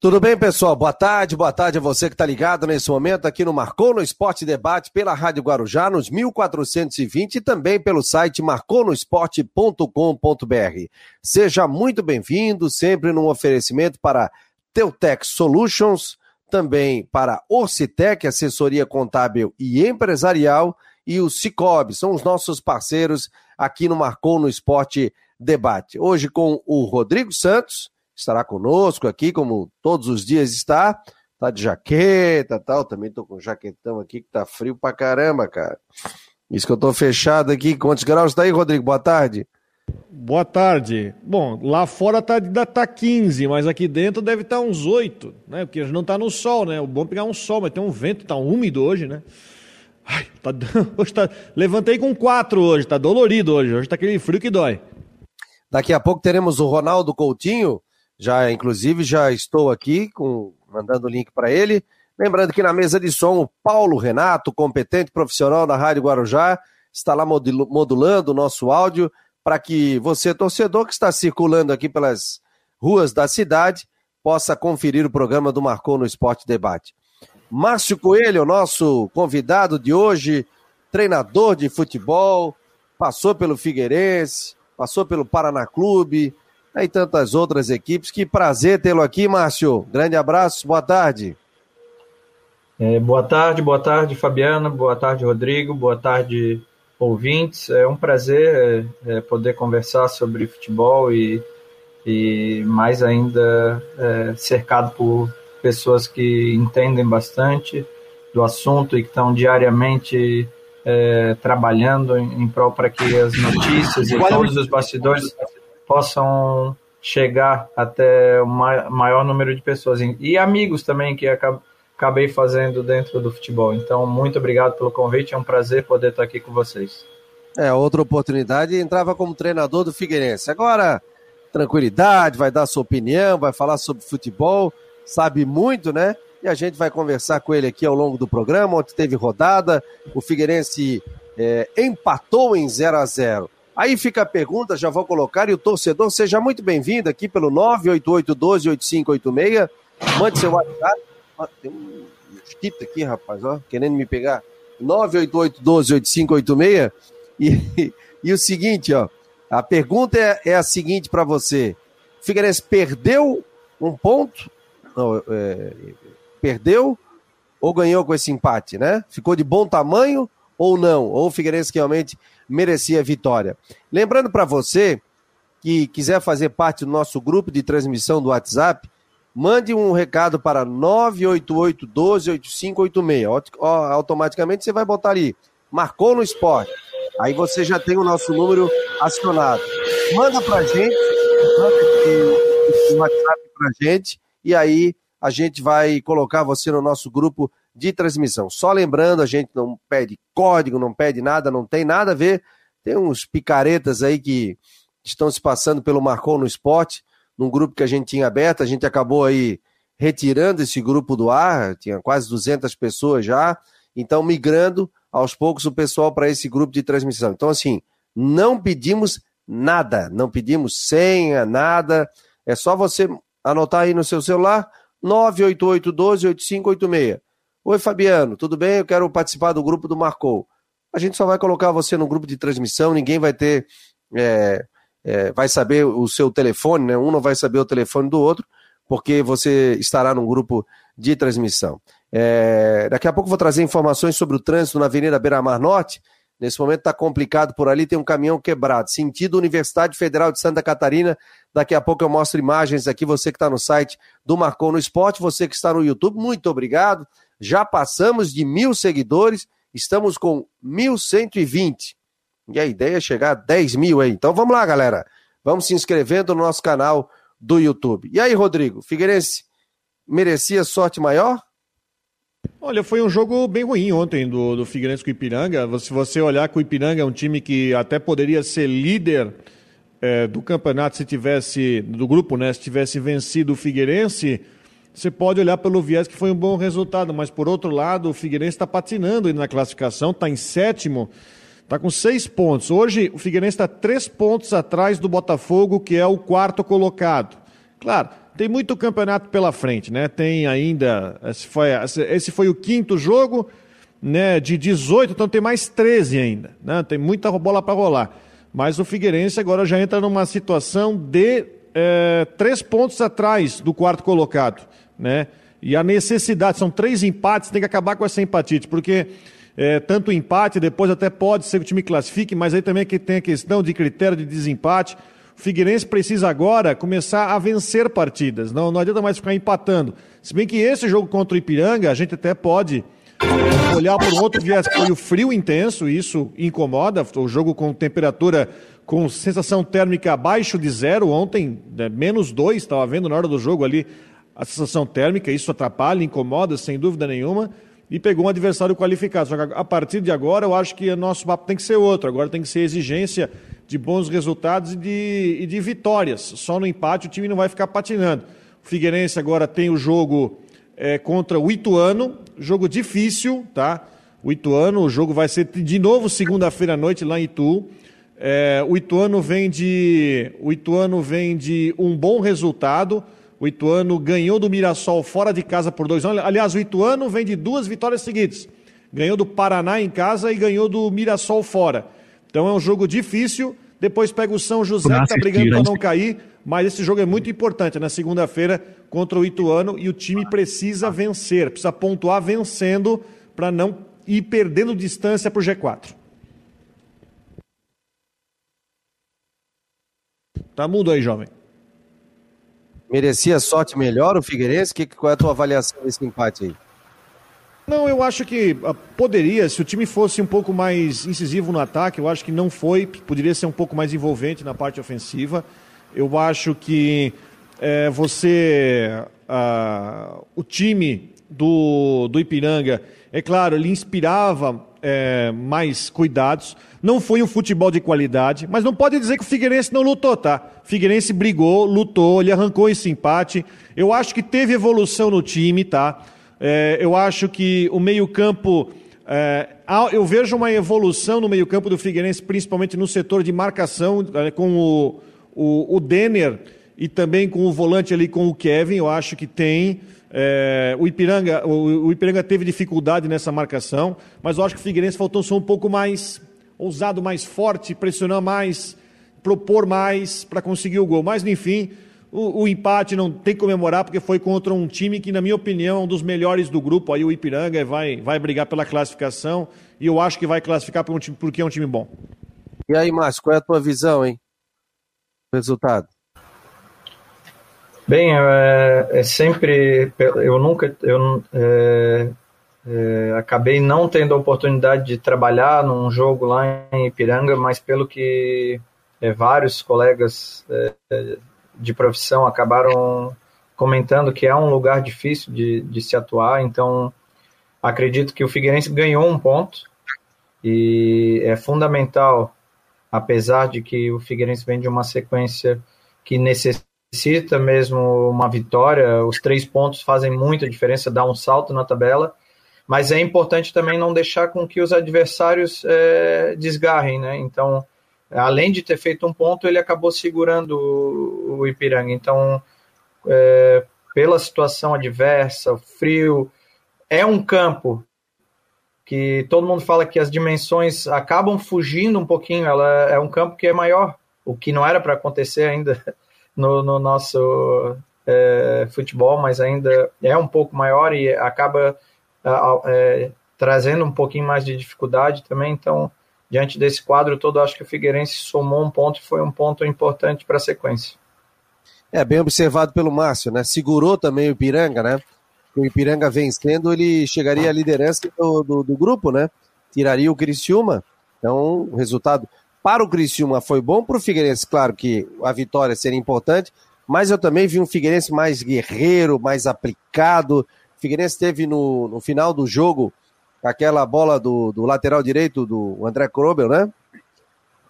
Tudo bem, pessoal? Boa tarde, boa tarde a você que está ligado nesse momento aqui no Marcou no Esporte Debate pela Rádio Guarujá nos 1420 e também pelo site marconosport.com.br. Seja muito bem-vindo, sempre num oferecimento para Teutec Solutions, também para Orcitec, assessoria contábil e empresarial, e o Cicobi, são os nossos parceiros aqui no Marcou no Esporte Debate. Hoje com o Rodrigo Santos estará conosco aqui, como todos os dias está. Tá de jaqueta tal. Também tô com um jaquetão aqui que tá frio pra caramba, cara. Isso que eu tô fechado aqui. Quantos graus tá aí, Rodrigo? Boa tarde. Boa tarde. Bom, lá fora tá, tá 15, mas aqui dentro deve estar tá uns 8, né? Porque não tá no sol, né? O bom é pegar um sol, mas tem um vento, tá úmido hoje, né? Ai, tá, hoje tá, levantei com 4 hoje, tá dolorido hoje. Hoje tá aquele frio que dói. Daqui a pouco teremos o Ronaldo Coutinho, já, inclusive, já estou aqui com, mandando o link para ele. Lembrando que na mesa de som, o Paulo Renato, competente profissional da Rádio Guarujá, está lá modulando o nosso áudio para que você, torcedor que está circulando aqui pelas ruas da cidade, possa conferir o programa do Marcou no Esporte Debate. Márcio Coelho, nosso convidado de hoje, treinador de futebol, passou pelo Figueirense, passou pelo Paraná Clube, e tantas outras equipes. Que prazer tê-lo aqui, Márcio. Grande abraço, boa tarde. É, boa tarde, boa tarde, Fabiana, boa tarde, Rodrigo, boa tarde, ouvintes. É um prazer é, é poder conversar sobre futebol e, e mais ainda é, cercado por pessoas que entendem bastante do assunto e que estão diariamente é, trabalhando em, em prol para que as notícias e todos os bastidores possam chegar até o maior número de pessoas e amigos também que acabei fazendo dentro do futebol. Então, muito obrigado pelo convite, é um prazer poder estar aqui com vocês. É, outra oportunidade, entrava como treinador do Figueirense. Agora, tranquilidade, vai dar sua opinião, vai falar sobre futebol, sabe muito, né? E a gente vai conversar com ele aqui ao longo do programa, onde teve rodada, o Figueirense é, empatou em 0 a 0 Aí fica a pergunta, já vou colocar, e o torcedor, seja muito bem-vindo aqui pelo 988-12-8586. Mande seu WhatsApp. Ah, tem um mosquito aqui, rapaz, ó, querendo me pegar. 988-12-8586. E, e o seguinte, ó, a pergunta é, é a seguinte para você. Figueirense perdeu um ponto? Não, é, perdeu ou ganhou com esse empate, né? Ficou de bom tamanho ou não? Ou o Figueirense realmente merecia vitória. Lembrando para você que quiser fazer parte do nosso grupo de transmissão do WhatsApp, mande um recado para 988 12 8586. Automaticamente você vai botar ali, marcou no esporte. Aí você já tem o nosso número acionado. Manda pra gente, manda o WhatsApp pra gente, e aí a gente vai colocar você no nosso grupo de transmissão. Só lembrando, a gente não pede código, não pede nada, não tem nada a ver. Tem uns picaretas aí que estão se passando pelo Marcou no Esporte, num grupo que a gente tinha aberto, a gente acabou aí retirando esse grupo do ar, tinha quase 200 pessoas já, então migrando aos poucos o pessoal para esse grupo de transmissão. Então, assim, não pedimos nada, não pedimos senha, nada, é só você anotar aí no seu celular 988 12 8586. Oi, Fabiano, tudo bem? Eu quero participar do grupo do Marcou. A gente só vai colocar você no grupo de transmissão, ninguém vai ter. É, é, vai saber o seu telefone, né? Um não vai saber o telefone do outro, porque você estará num grupo de transmissão. É, daqui a pouco vou trazer informações sobre o trânsito na Avenida Beira Mar Norte. Nesse momento está complicado por ali, tem um caminhão quebrado. Sentido Universidade Federal de Santa Catarina. Daqui a pouco eu mostro imagens aqui. Você que está no site do Marcou no Esporte, você que está no YouTube, muito obrigado. Já passamos de mil seguidores, estamos com 1.120. E a ideia é chegar a 10 mil aí. Então vamos lá, galera. Vamos se inscrevendo no nosso canal do YouTube. E aí, Rodrigo, Figueirense merecia sorte maior? Olha, foi um jogo bem ruim ontem do, do Figueirense com o Ipiranga. Se você olhar que o Ipiranga é um time que até poderia ser líder é, do campeonato se tivesse, do grupo, né? Se tivesse vencido o Figueirense, você pode olhar pelo viés que foi um bom resultado, mas por outro lado, o Figueirense está patinando na classificação, está em sétimo, está com seis pontos. Hoje, o Figueirense está três pontos atrás do Botafogo, que é o quarto colocado. Claro, tem muito campeonato pela frente, né? Tem ainda. Esse foi, esse foi o quinto jogo, né? De 18, então tem mais 13 ainda. Né? Tem muita bola para rolar. Mas o Figueirense agora já entra numa situação de é, três pontos atrás do quarto colocado, né? E a necessidade, são três empates, tem que acabar com essa empatite, porque é, tanto empate, depois até pode ser que o time classifique, mas aí também é que tem a questão de critério de desempate. O Figueirense precisa agora começar a vencer partidas, não, não adianta mais ficar empatando. Se bem que esse jogo contra o Ipiranga, a gente até pode olhar por um outro viés, foi o frio intenso, isso incomoda, o jogo com temperatura com sensação térmica abaixo de zero, ontem né, menos dois, estava vendo na hora do jogo ali a sensação térmica, isso atrapalha, incomoda, sem dúvida nenhuma, e pegou um adversário qualificado. Só que a partir de agora, eu acho que o nosso papo tem que ser outro, agora tem que ser exigência de bons resultados e de, e de vitórias. Só no empate o time não vai ficar patinando. O Figueirense agora tem o jogo é, contra o Ituano, jogo difícil, tá? O Ituano, o jogo vai ser de novo segunda-feira à noite lá em Itu. É, o Ituano vem de o Ituano vem de um bom resultado. O Ituano ganhou do Mirassol fora de casa por dois anos. Aliás, o Ituano vem de duas vitórias seguidas. Ganhou do Paraná em casa e ganhou do Mirassol fora. Então é um jogo difícil. Depois pega o São José, que está brigando para não cair. Mas esse jogo é muito importante na segunda-feira contra o Ituano e o time precisa vencer, precisa pontuar vencendo para não ir perdendo distância para o G4. Tá mudo aí, jovem. Merecia sorte melhor o Figueirense? Que, qual é a tua avaliação desse empate aí? Não, eu acho que ah, poderia, se o time fosse um pouco mais incisivo no ataque, eu acho que não foi, poderia ser um pouco mais envolvente na parte ofensiva. Eu acho que é, você, ah, o time do, do Ipiranga, é claro, ele inspirava é, mais cuidados. Não foi um futebol de qualidade, mas não pode dizer que o Figueirense não lutou, tá? Figueirense brigou, lutou, ele arrancou esse empate. Eu acho que teve evolução no time, tá? É, eu acho que o meio-campo. É, eu vejo uma evolução no meio-campo do Figueirense, principalmente no setor de marcação, é, com o, o, o Denner e também com o volante ali com o Kevin. Eu acho que tem. É, o, Ipiranga, o, o, Ipiranga teve dificuldade nessa marcação, mas eu acho que o Figueirense faltou ser um pouco mais ousado, mais forte, pressionar mais, propor mais para conseguir o gol. Mas, enfim, o, o, empate não tem que comemorar porque foi contra um time que, na minha opinião, é um dos melhores do grupo. Aí o Ipiranga vai, vai brigar pela classificação e eu acho que vai classificar um time, porque é um time bom. E aí, Márcio, qual é a tua visão, hein? Resultado. Bem, é, é sempre. Eu nunca. Eu, é, é, acabei não tendo a oportunidade de trabalhar num jogo lá em Ipiranga, mas pelo que é, vários colegas é, de profissão acabaram comentando que é um lugar difícil de, de se atuar, então acredito que o Figueirense ganhou um ponto e é fundamental, apesar de que o Figueirense vem de uma sequência que necessita necessita mesmo uma vitória, os três pontos fazem muita diferença, dá um salto na tabela, mas é importante também não deixar com que os adversários é, desgarrem, né? Então, além de ter feito um ponto, ele acabou segurando o, Ipiranga. Então, é, pela situação adversa, o frio, é um campo que todo mundo fala que as dimensões acabam fugindo um pouquinho. Ela é um campo que é maior, o que não era para acontecer ainda no, no nosso é, futebol, mas ainda é um pouco maior e acaba é, trazendo um pouquinho mais de dificuldade também. Então, diante desse quadro todo, acho que o Figueirense somou um ponto e foi um ponto importante para a sequência. É, bem observado pelo Márcio, né? Segurou também o Ipiranga, né? O Ipiranga vencendo, ele chegaria à liderança do, do, do grupo, né? Tiraria o Criciúma. Então, o resultado para o Criciúma foi bom, para o Figueirense, claro que a vitória seria importante, mas eu também vi um Figueirense mais guerreiro, mais aplicado. O Figueirense teve no, no final do jogo aquela bola do, do lateral direito do André Krobel, né?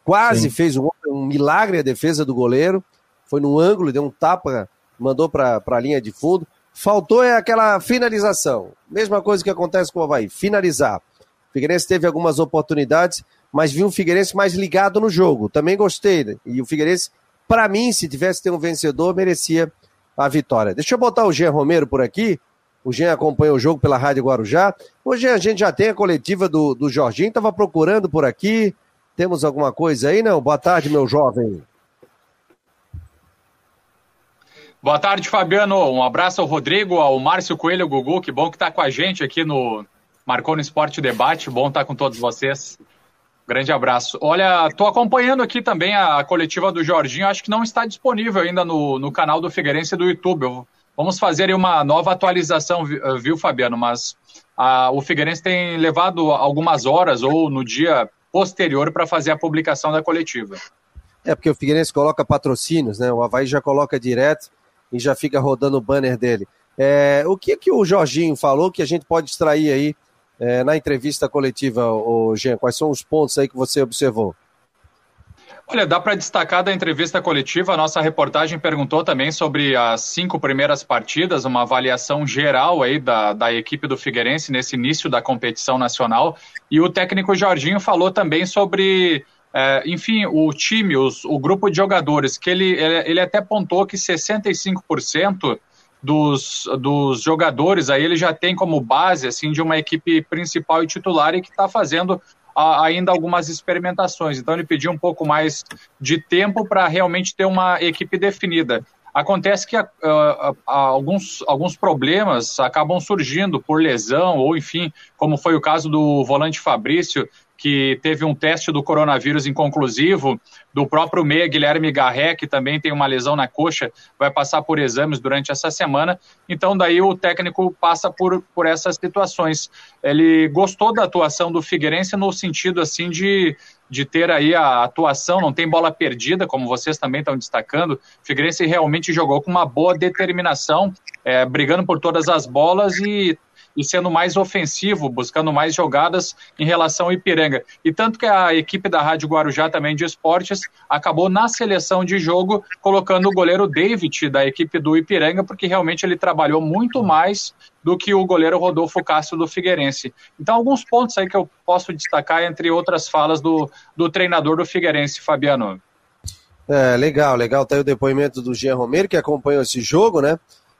Quase Sim. fez um, um, milagre a defesa do goleiro. Foi no ângulo, deu um tapa, mandou para a linha de fundo. Faltou é aquela finalização. Mesma coisa que acontece com o Havaí, finalizar. O Figueirense teve algumas oportunidades, mas vi um Figueirense mais ligado no jogo. Também gostei. Né? E o Figueirense, para mim, se tivesse ter um vencedor, merecia a vitória. Deixa eu botar o Jean Romero por aqui. O Jean acompanha o jogo pela Rádio Guarujá. Hoje a gente já tem a coletiva do, do Jorginho, estava procurando por aqui. Temos alguma coisa aí, não? Boa tarde, meu jovem. Boa tarde, Fabiano. Um abraço ao Rodrigo, ao Márcio Coelho, ao Gugu. Que bom que está com a gente aqui no Marcou no Esporte Debate. Bom estar tá com todos vocês. Grande abraço. Olha, estou acompanhando aqui também a coletiva do Jorginho. Acho que não está disponível ainda no, no canal do Figueirense do YouTube. Vamos fazer uma nova atualização, viu, Fabiano? Mas a, o Figueirense tem levado algumas horas ou no dia posterior para fazer a publicação da coletiva. É porque o Figueirense coloca patrocínios, né? O Havaí já coloca direto e já fica rodando o banner dele. É, o que que o Jorginho falou que a gente pode extrair aí é, na entrevista coletiva, o Jean? Quais são os pontos aí que você observou? Olha, dá para destacar da entrevista coletiva, a nossa reportagem perguntou também sobre as cinco primeiras partidas, uma avaliação geral aí da, da equipe do Figueirense nesse início da competição nacional, e o técnico Jorginho falou também sobre é, enfim, o time, os, o grupo de jogadores, que ele, ele até apontou que 65% dos, dos jogadores aí ele já tem como base assim de uma equipe principal e titular e que está fazendo a, ainda algumas experimentações. Então ele pediu um pouco mais de tempo para realmente ter uma equipe definida. Acontece que uh, uh, alguns, alguns problemas acabam surgindo por lesão, ou enfim, como foi o caso do volante Fabrício, que teve um teste do coronavírus inconclusivo, do próprio meia Guilherme Garré, que também tem uma lesão na coxa, vai passar por exames durante essa semana. Então, daí o técnico passa por, por essas situações. Ele gostou da atuação do Figueirense no sentido assim de, de ter aí a atuação, não tem bola perdida, como vocês também estão destacando. O Figueirense realmente jogou com uma boa determinação, é, brigando por todas as bolas e e sendo mais ofensivo, buscando mais jogadas em relação ao Ipiranga. E tanto que a equipe da Rádio Guarujá também de esportes acabou na seleção de jogo colocando o goleiro David da equipe do Ipiranga, porque realmente ele trabalhou muito mais do que o goleiro Rodolfo Castro do Figueirense. Então, alguns pontos aí que eu posso destacar, entre outras falas do, do treinador do Figueirense, Fabiano. É, legal, legal. Tá aí o depoimento do Jean Romero, que acompanhou esse jogo, né?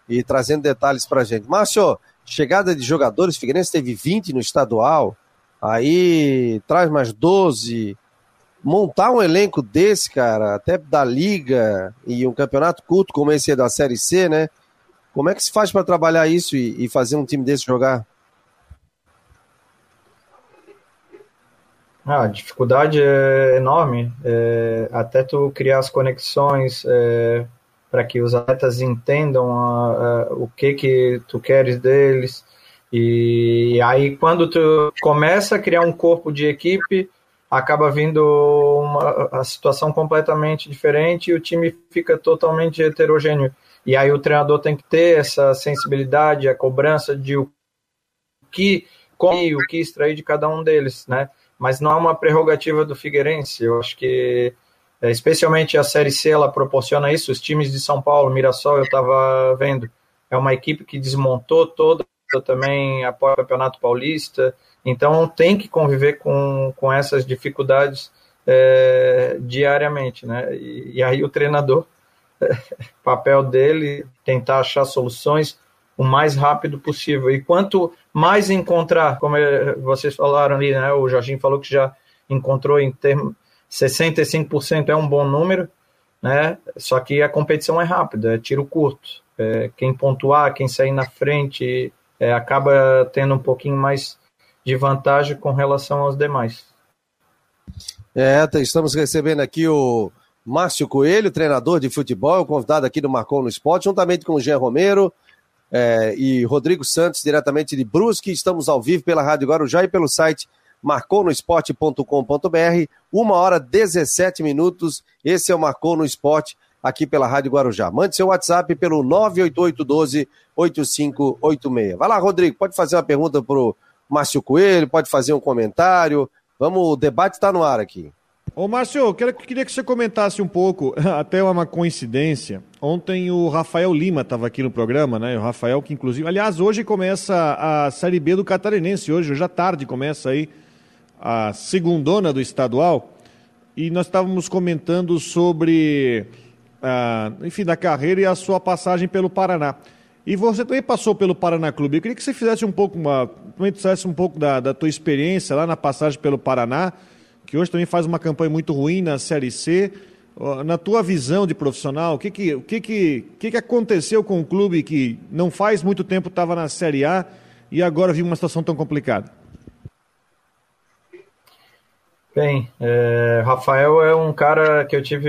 E trazendo detalhes pra gente. Márcio, chegada de jogadores, Figueirense teve 20 no estadual, aí traz mais 12. Montar um elenco desse, cara, até da liga e um campeonato culto como esse da Série C, né? Como é que se faz para trabalhar isso e, e, fazer um time desse jogar? Ah, a dificuldade é enorme. É, até tu criar as conexões, é, para que os atletas entendam a, a, o que que tu queres deles. E aí quando tu começa a criar um corpo de equipe, acaba vindo uma a situação completamente diferente e o time fica totalmente heterogêneo. E aí o treinador tem que ter essa sensibilidade, a cobrança de o que comer, o que extrair de cada um deles, né? Mas não é uma prerrogativa do Figueirense. Eu acho que é, especialmente a Série C, ela proporciona isso. Os times de São Paulo, Mirassol, eu estava vendo, é uma equipe que desmontou toda, também apoia o Campeonato Paulista, então tem que conviver com, com essas dificuldades é, diariamente, né? E, e, aí o treinador, papel dele, tentar achar soluções o mais rápido possível. E quanto mais encontrar, como é, vocês falaram ali, né? O Jorginho falou que já encontrou em termos 65% é um bom número, né? Só que a competição é rápida, é tiro curto. É, quem pontuar, quem sair na frente, é, acaba tendo um pouquinho mais de vantagem com relação aos demais. É, estamos recebendo aqui o Márcio Coelho, treinador de futebol, convidado aqui do Marcou no Esporte, juntamente com o Jean Romero é, e Rodrigo Santos, diretamente de Brusque. Estamos ao vivo pela Rádio Guarujá e pelo site Marcou no esporte.com.br, uma hora 17 minutos. Esse é o Marcou no Esporte aqui pela Rádio Guarujá. Mande seu WhatsApp pelo 98812-8586. Vai lá, Rodrigo, pode fazer uma pergunta para o Márcio Coelho, pode fazer um comentário. Vamos, o debate está no ar aqui. Ô, Márcio, eu queria que você comentasse um pouco, até uma coincidência. Ontem o Rafael Lima estava aqui no programa, né? O Rafael, que inclusive. Aliás, hoje começa a Série B do Catarinense, hoje, hoje à tarde começa aí a segundona do estadual. E nós estávamos comentando sobre ah, enfim, da carreira e a sua passagem pelo Paraná. E você também passou pelo Paraná Clube. Eu queria que você fizesse um pouco, uma, também dissesse um pouco da, da tua experiência lá na passagem pelo Paraná, que hoje também faz uma campanha muito ruim na Série C. Na tua visão de profissional, o que que, o que, que, que, que aconteceu com o clube que não faz muito tempo estava na Série A e agora vive uma situação tão complicada? Bem, é, Rafael é um cara que eu tive,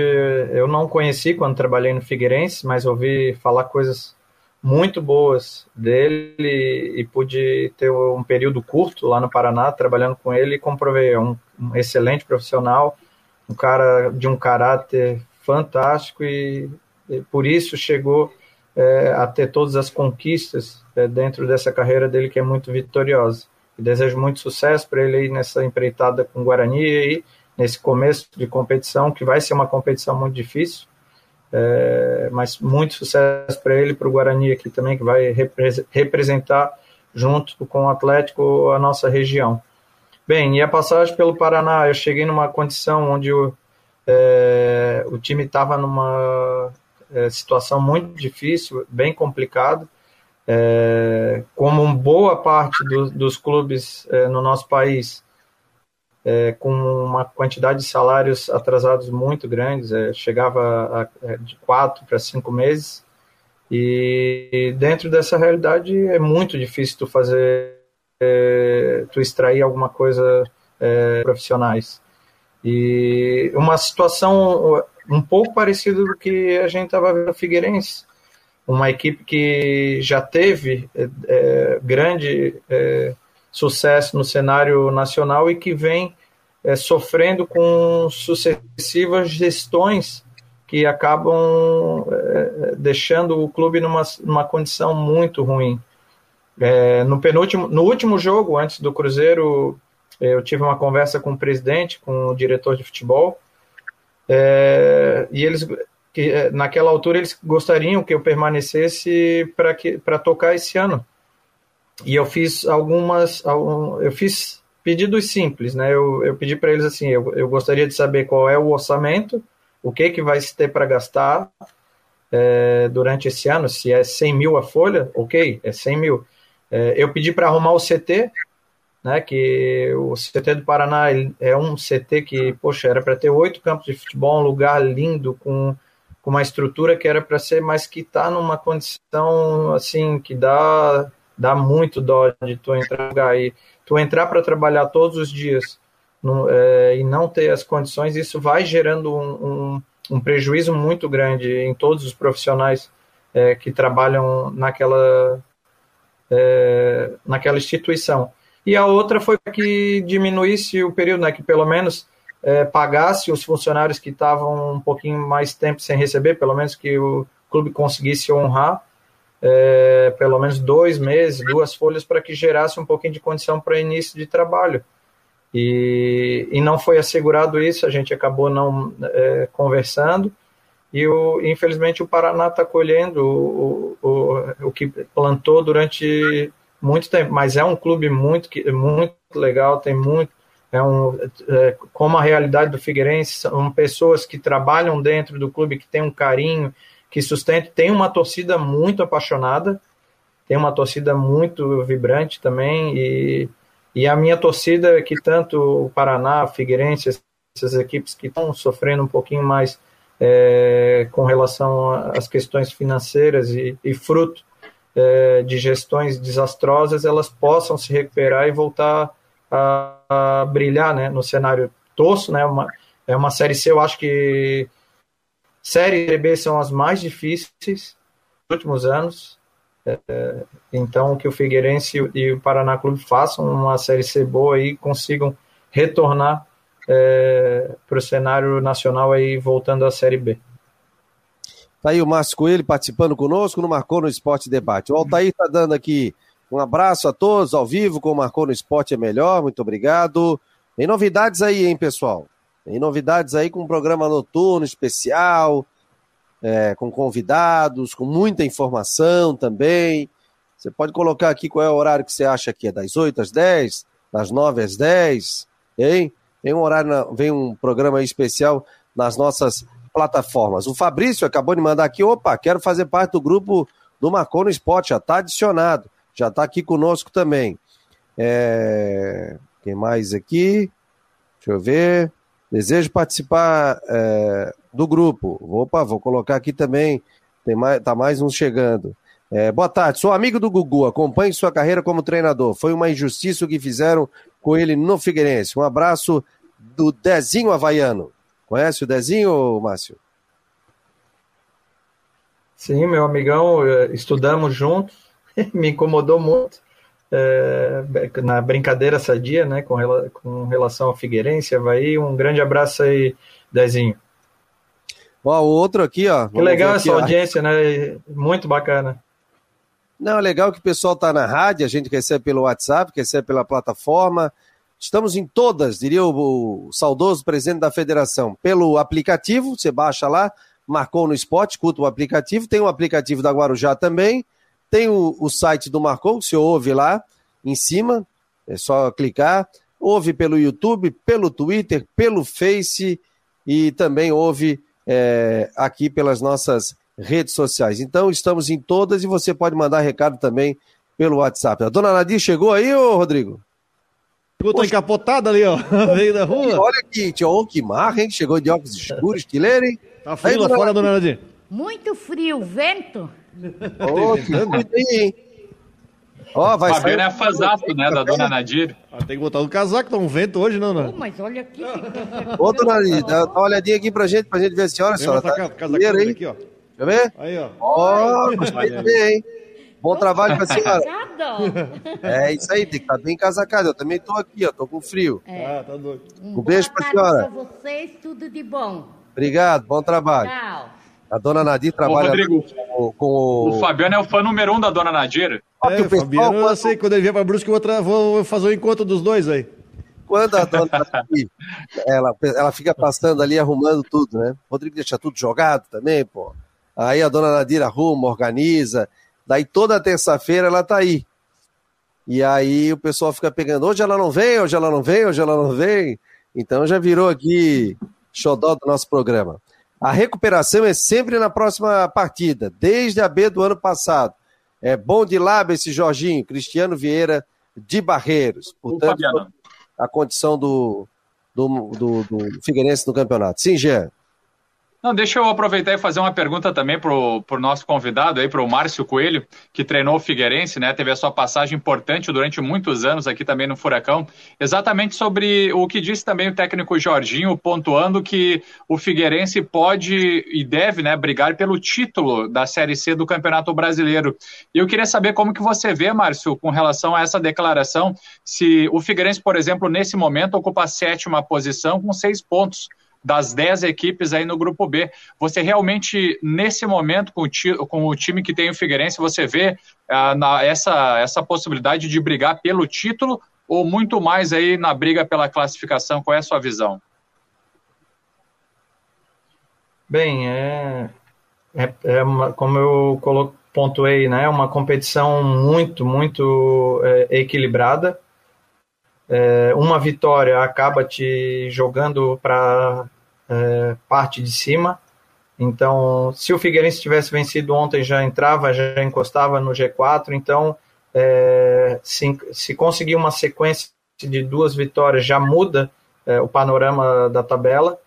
eu não conheci quando trabalhei no Figueirense, mas ouvi falar coisas muito boas dele e pude ter um período curto lá no Paraná trabalhando com ele e comprovei, é um, um excelente profissional, um cara de um caráter fantástico e, e por isso chegou é, a ter todas as conquistas é, dentro dessa carreira dele que é muito vitoriosa. Desejo muito sucesso para ele aí nessa empreitada com o Guarani e nesse começo de competição, que vai ser uma competição muito difícil, é, mas muito sucesso para ele, para o Guarani aqui também, que vai repre representar junto com o Atlético a nossa região. Bem, e a passagem pelo Paraná, eu cheguei numa condição onde é, o time estava numa é, situação muito difícil, bem complicado, é, como boa parte do, dos clubes é, no nosso país, é, com uma quantidade de salários atrasados muito grandes, é, chegava a, de quatro para cinco meses, e dentro dessa realidade é muito difícil tu fazer, é, tu extrair alguma coisa profissionais. E uma situação um pouco parecida do que a gente estava vendo no Figueirense, uma equipe que já teve é, é, grande é, sucesso no cenário nacional e que vem é, sofrendo com sucessivas gestões que acabam é, deixando o clube numa, numa condição muito ruim. É, no penúltimo, no último jogo antes do Cruzeiro, eu tive uma conversa com o presidente, com o diretor de futebol, e eles que eh, naquela altura eles gostariam que eu permanecesse para que para tocar esse ano. E eu fiz algumas eu fiz pedidos simples, né? Eu, eu pedi para eles assim, eu, eu gostaria de saber qual é o orçamento, o que que vai se ter para gastar é, durante esse ano, se é 100 mil a folha, ok, é 100 mil. É, eu pedi para arrumar o CT, né, que o CT do Paraná é um CT que, poxa, era para ter oito campos de futebol, um lugar lindo, com com uma estrutura que era para ser, mas que está numa condição assim que dá dá muito dó de tu entrar e tu entrar para trabalhar todos os dias no, é, e não ter as condições, isso vai gerando um, um, um prejuízo muito grande em todos os profissionais é, que trabalham naquela é, naquela instituição. E a outra foi que diminuísse o período, né, que pelo menos é, pagasse os funcionários que estavam um pouquinho mais tempo sem receber, pelo menos que o clube conseguisse honrar é, pelo menos dois meses, duas folhas, para que gerasse um pouquinho de condição para início de trabalho. E, e não foi assegurado isso, a gente acabou não é, conversando, e o, infelizmente o Paraná está colhendo o, o, o que plantou durante muito tempo, mas é um clube muito, muito legal, tem muito é um, é, como a realidade do Figueirense, são pessoas que trabalham dentro do clube, que tem um carinho, que sustenta, tem uma torcida muito apaixonada, tem uma torcida muito vibrante também, e, e a minha torcida que tanto o Paraná, Figueirense, essas equipes que estão sofrendo um pouquinho mais é, com relação às questões financeiras e, e fruto é, de gestões desastrosas, elas possam se recuperar e voltar a, brilhar né, no cenário torço, né? Uma, é uma série C, eu acho que série B são as mais difíceis dos últimos anos. É, então que o Figueirense e o Paraná Clube façam uma série C boa e consigam retornar é, para o cenário nacional aí voltando à série B. Tá aí o Márcio Coelho participando conosco no Marcou no Esporte Debate. O Altair tá dando aqui um abraço a todos ao vivo, como marcou no esporte é melhor, muito obrigado. Tem novidades aí, hein, pessoal? Tem novidades aí com um programa noturno especial, é, com convidados, com muita informação também. Você pode colocar aqui qual é o horário que você acha que é das 8 às 10, das 9 às 10, hein? Tem um horário, vem um programa especial nas nossas plataformas. O Fabrício acabou de mandar aqui, opa, quero fazer parte do grupo do Marcou no Esporte, já está adicionado, já está aqui conosco também. É... Quem mais aqui? Deixa eu ver. Desejo participar é, do grupo. Opa, vou colocar aqui também. Tem mais, tá mais um chegando. É, boa tarde, sou amigo do Gugu, acompanhe sua carreira como treinador. Foi uma injustiça o que fizeram com ele no Figueirense. Um abraço do Dezinho Havaiano. Conhece o Dezinho, Márcio? Sim, meu amigão, eh, estudamos juntos, me incomodou muito é, na brincadeira sadia, né, com, com relação ao Figueirense, Havaí. Um grande abraço aí, Dezinho. Ó, o outro aqui, ó. Que legal aqui, essa ó. audiência, né? Muito bacana. Não, é legal que o pessoal está na rádio, a gente recebe pelo WhatsApp, recebe pela plataforma. Estamos em todas, diria o, o saudoso presidente da federação. Pelo aplicativo, você baixa lá, marcou no esporte, escuta o aplicativo. Tem o aplicativo da Guarujá também. Tem o, o site do Marcou, que você ouve lá em cima, é só clicar. Ouve pelo YouTube, pelo Twitter, pelo Face e também ouve é, aqui pelas nossas redes sociais. Então, estamos em todas e você pode mandar recado também pelo WhatsApp. A dona Nadir chegou aí, ô Rodrigo? Tá encapotada ali, ó, meio da rua. Olha aqui, tio, que marra, hein? Chegou de óculos escuros, estileiro, hein? Tá frio aí, lá fora, dona Nadir? Muito frio, vento. Ô, que aí, hein? Ó, vai Fabiano é fãzato, né, da dona Nadir. Ah, tem que botar um casaco, tá um vento hoje, não, não? Oh, mas olha aqui. Ô, dona Nadir, dá uma olhadinha aqui pra gente, pra gente ver a senhora, Vem senhora. Tá casaco aqui, ó. Quer ver? Aí, ó. Ó, oh, gostei de ver, hein? Bom trabalho pra senhora. É isso aí, tem que estar tá bem casacado. Eu também tô aqui, ó, tô com frio. É. Ah, tá doido. Um, beijo pra senhora. Pra vocês, tudo de bom. Obrigado, bom trabalho. Tchau. A dona Nadir trabalha Ô, Rodrigo, com, com o... o... Fabiano é o fã número um da dona Nadir. É, o Fabiano, eu sei, quando ele vier pra Brusque, eu vou fazer o um encontro dos dois aí. Quando a dona Nadir, ela, ela fica passando ali, arrumando tudo, né? O Rodrigo deixa tudo jogado também, pô. Aí a dona Nadir arruma, organiza. Daí toda terça-feira ela tá aí. E aí o pessoal fica pegando, hoje ela não vem, hoje ela não vem, hoje ela não vem. Então já virou aqui xodó do nosso programa. A recuperação é sempre na próxima partida, desde a B do ano passado. É bom de lábio esse Jorginho, Cristiano Vieira de Barreiros. Portanto, a condição do, do, do, do Figueirense no campeonato. Sim, Jean. Não, deixa eu aproveitar e fazer uma pergunta também para o nosso convidado aí, para o Márcio Coelho, que treinou o Figueirense, né? Teve a sua passagem importante durante muitos anos aqui também no Furacão. Exatamente sobre o que disse também o técnico Jorginho, pontuando que o Figueirense pode e deve, né, brigar pelo título da Série C do Campeonato Brasileiro. E eu queria saber como que você vê, Márcio, com relação a essa declaração, se o Figueirense, por exemplo, nesse momento ocupa a sétima posição com seis pontos das 10 equipes aí no grupo B. Você realmente, nesse momento, com o, com o time que tem o Figueirense, você vê ah, na, essa, essa possibilidade de brigar pelo título ou muito mais aí na briga pela classificação? Qual é a sua visão? Bem, é, é, é uma, como eu pontuei, né, uma competição muito, muito é, equilibrada é, uma vitória acaba te jogando para é, parte de cima. Então, se o Figueirense tivesse vencido ontem, já entrava, já encostava no G4. Então, é, se, se conseguir uma sequência de duas vitórias, já muda é, o panorama da tabela.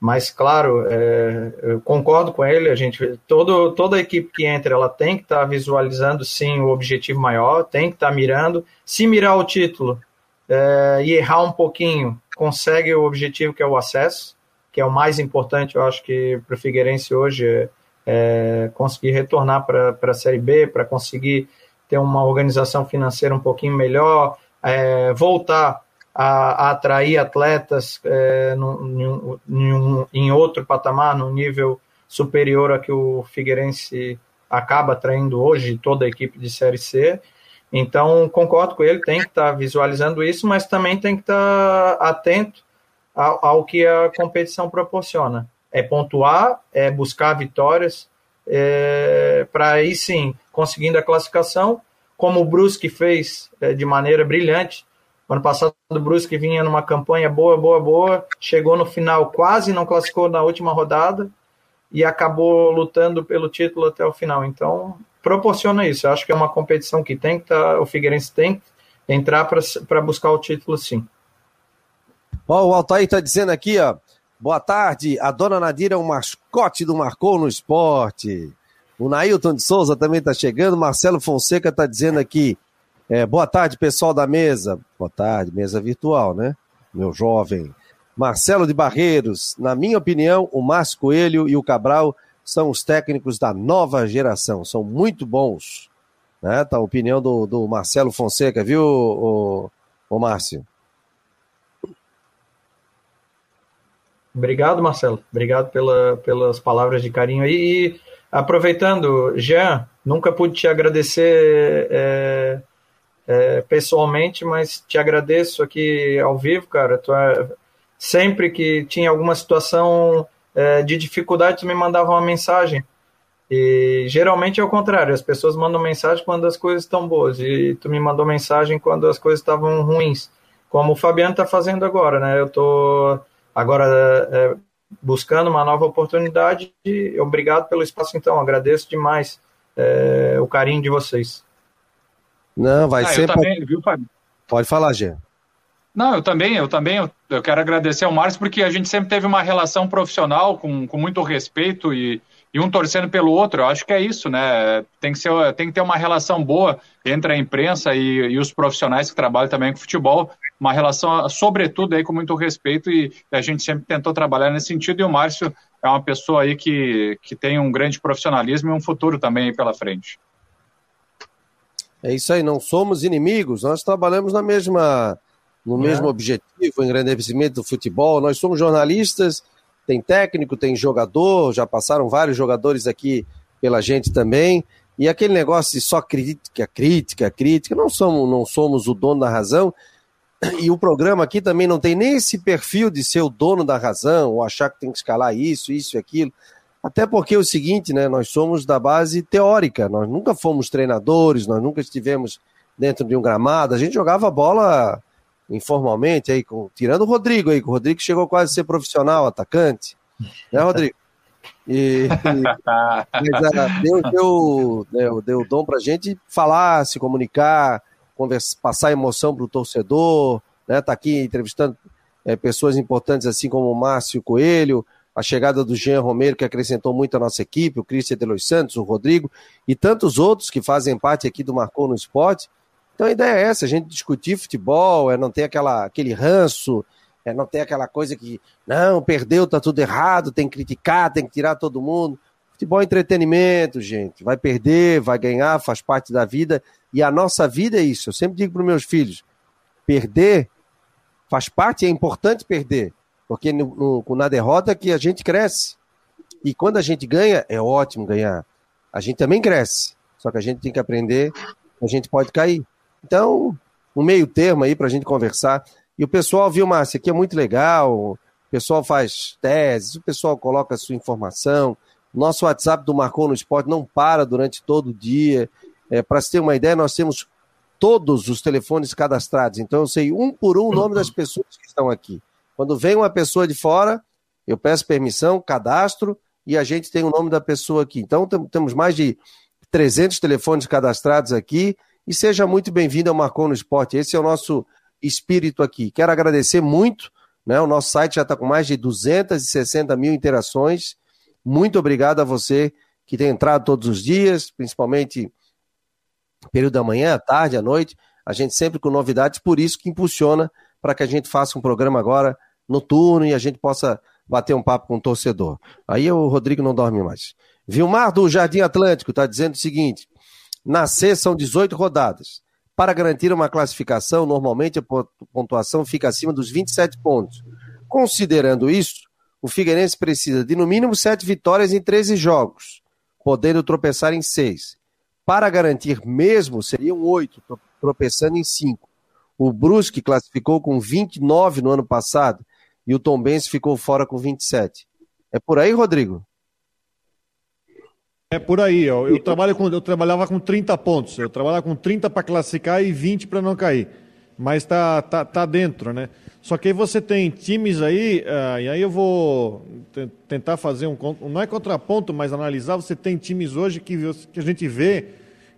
Mas, claro, é, eu concordo com ele. A gente, todo, toda a equipe que entra, ela tem que estar tá visualizando sim o objetivo maior, tem que estar tá mirando. Se mirar o título, é, e errar um pouquinho, consegue o objetivo que é o acesso, que é o mais importante, eu acho que para o Figueirense hoje é, é conseguir retornar para a Série B, para conseguir ter uma organização financeira um pouquinho melhor, é, voltar a, a, atrair atletas é, em outro patamar, num nível superior a que o Figueirense acaba atraindo hoje toda a equipe de Série C então, concordo com ele, tem que estar tá visualizando isso, mas também tem que estar tá atento ao, ao, que a competição proporciona. É pontuar, é buscar vitórias, é, para aí sim, conseguindo a classificação, como o Brusque fez é, de maneira brilhante, ano passado o Brusque vinha numa campanha boa, boa, boa, chegou no final, quase não classificou na última rodada e acabou lutando pelo título até o final. Então, proporciona isso. Eu acho que é uma competição que tem que tá, o Figueirense tem que entrar para buscar o título, sim. O Altair está dizendo aqui, ó. Boa tarde, a dona Nadira é um mascote do Marcou no Esporte. O Nailton de Souza também está chegando. Marcelo Fonseca está dizendo aqui. É, boa tarde, pessoal da mesa. Boa tarde, mesa virtual, né? Meu jovem. Marcelo de Barreiros. Na minha opinião, o Márcio Coelho e o Cabral são os técnicos da nova geração. São muito bons. Né? Tá a opinião do, do Marcelo Fonseca, viu, o, o Márcio? Obrigado, Marcelo. Obrigado pela, pelas palavras de carinho aí. E aproveitando, Jean, nunca pude te agradecer é, é, pessoalmente, mas te agradeço aqui ao vivo, cara. Tu é, sempre que tinha alguma situação é, de dificuldade, tu me mandava uma mensagem. E geralmente é o contrário, as pessoas mandam mensagem quando as coisas estão boas, e tu me mandou mensagem quando as coisas estavam ruins, como o Fabiano está fazendo agora, né? Eu estou agora é, buscando uma nova oportunidade. E obrigado pelo espaço, então. Agradeço demais é, o carinho de vocês. Não, vai ah, ser. Também, viu, Pode falar, Gê. Não, eu também, eu também, eu, quero agradecer ao Márcio, porque a gente sempre teve uma relação profissional com, com muito respeito e, e um torcendo pelo outro. Eu acho que é isso, né? Tem que, ser, tem que ter uma relação boa entre a imprensa e, e os profissionais que trabalham também com futebol, uma relação, sobretudo, aí com muito respeito, e, e a gente sempre tentou trabalhar nesse sentido, e o Márcio é uma pessoa aí que, que tem um grande profissionalismo e um futuro também pela frente. É isso aí, não somos inimigos, nós trabalhamos na mesma, no é. mesmo objetivo, engrandecimento do futebol, nós somos jornalistas, tem técnico, tem jogador, já passaram vários jogadores aqui pela gente também. E aquele negócio de só crítica, crítica, crítica, não somos, não somos o dono da razão. E o programa aqui também não tem nem esse perfil de ser o dono da razão, ou achar que tem que escalar isso, isso e aquilo. Até porque é o seguinte, né? Nós somos da base teórica, nós nunca fomos treinadores, nós nunca estivemos dentro de um gramado, a gente jogava bola informalmente, aí, com, tirando o Rodrigo aí, que o Rodrigo chegou quase a ser profissional, atacante, né, Rodrigo? E, e mas, uh, Deus deu, deu, deu dom pra gente falar, se comunicar, conversa, passar emoção pro torcedor, né? Tá aqui entrevistando é, pessoas importantes assim como o Márcio Coelho, a chegada do Jean Romero, que acrescentou muito à nossa equipe, o Cristian de Los Santos, o Rodrigo e tantos outros que fazem parte aqui do Marcou no Esporte. Então a ideia é essa, a gente discutir futebol, é não ter aquela, aquele ranço, é não ter aquela coisa que, não, perdeu, tá tudo errado, tem que criticar, tem que tirar todo mundo. Futebol é entretenimento, gente. Vai perder, vai ganhar, faz parte da vida. E a nossa vida é isso. Eu sempre digo para meus filhos: perder faz parte, é importante perder. Porque no, no, na derrota que a gente cresce. E quando a gente ganha, é ótimo ganhar. A gente também cresce. Só que a gente tem que aprender, a gente pode cair. Então, um meio termo aí para a gente conversar. E o pessoal, viu, Márcia, aqui é muito legal. O pessoal faz teses, o pessoal coloca a sua informação. Nosso WhatsApp do Marcou no Esporte não para durante todo o dia. É, para se ter uma ideia, nós temos todos os telefones cadastrados. Então, eu sei um por um o nome das pessoas que estão aqui. Quando vem uma pessoa de fora, eu peço permissão, cadastro e a gente tem o nome da pessoa aqui. Então, temos mais de 300 telefones cadastrados aqui e seja muito bem-vindo ao Marcon no Esporte. Esse é o nosso espírito aqui. Quero agradecer muito, né? O nosso site já está com mais de 260 mil interações. Muito obrigado a você que tem entrado todos os dias, principalmente período da manhã, à tarde, à noite. A gente sempre com novidades, por isso que impulsiona para que a gente faça um programa agora noturno e a gente possa bater um papo com o torcedor. Aí o Rodrigo não dorme mais. Vilmar do Jardim Atlântico está dizendo o seguinte: na C são 18 rodadas. Para garantir uma classificação, normalmente a pontuação fica acima dos 27 pontos. Considerando isso, o Figueirense precisa de no mínimo 7 vitórias em 13 jogos, podendo tropeçar em 6. Para garantir mesmo, seriam 8, tropeçando em 5. O Brusque classificou com 29 no ano passado e o Tombense ficou fora com 27. É por aí, Rodrigo? É por aí, ó. Eu, trabalho com, eu trabalhava com 30 pontos. Eu trabalhava com 30 para classificar e 20 para não cair. mas tá, tá, tá dentro, né? Só que aí você tem times aí, uh, e aí eu vou tentar fazer um. Não é contraponto, mas analisar. Você tem times hoje que, que a gente vê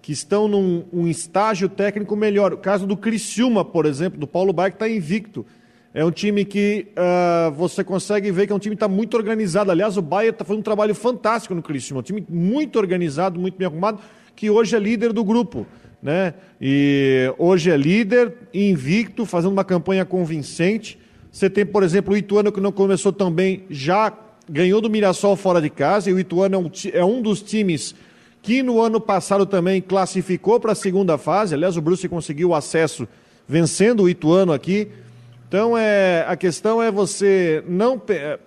que estão num um estágio técnico melhor. O caso do Criciúma, por exemplo, do Paulo Baier, que está invicto. É um time que uh, você consegue ver que é um time que está muito organizado. Aliás, o Bayern está fazendo um trabalho fantástico no Criciúma. Um time muito organizado, muito bem arrumado, que hoje é líder do grupo. Né? E hoje é líder, invicto, fazendo uma campanha convincente. Você tem, por exemplo, o Ituano, que não começou tão bem, já ganhou do Mirassol fora de casa. E o Ituano é um, é um dos times que no ano passado também classificou para a segunda fase. Aliás, o Bruce conseguiu acesso vencendo o Ituano aqui. Então, é, a questão é você não. É,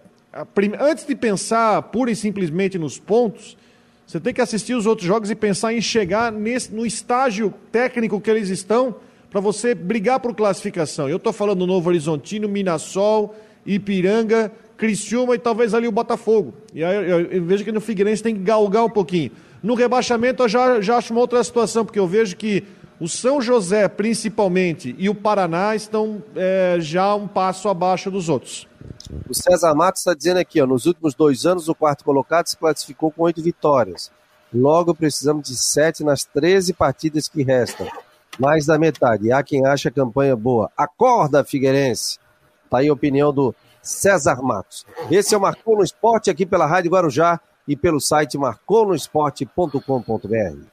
antes de pensar pura e simplesmente nos pontos, você tem que assistir os outros jogos e pensar em chegar nesse, no estágio técnico que eles estão para você brigar por classificação. Eu estou falando do Novo Horizontino, Minassol, Ipiranga, Criciúma e talvez ali o Botafogo. E aí eu, eu vejo que no Figueirense tem que galgar um pouquinho. No rebaixamento eu já, já acho uma outra situação, porque eu vejo que o São José, principalmente, e o Paraná estão é, já um passo abaixo dos outros. O César Matos está dizendo aqui, ó, nos últimos dois anos, o quarto colocado se classificou com oito vitórias. Logo, precisamos de sete nas 13 partidas que restam. Mais da metade. E há quem acha a campanha boa. Acorda, Figueirense! Está aí a opinião do César Matos. Esse é o Marcou no Esporte aqui pela Rádio Guarujá e pelo site marconosport.com.br.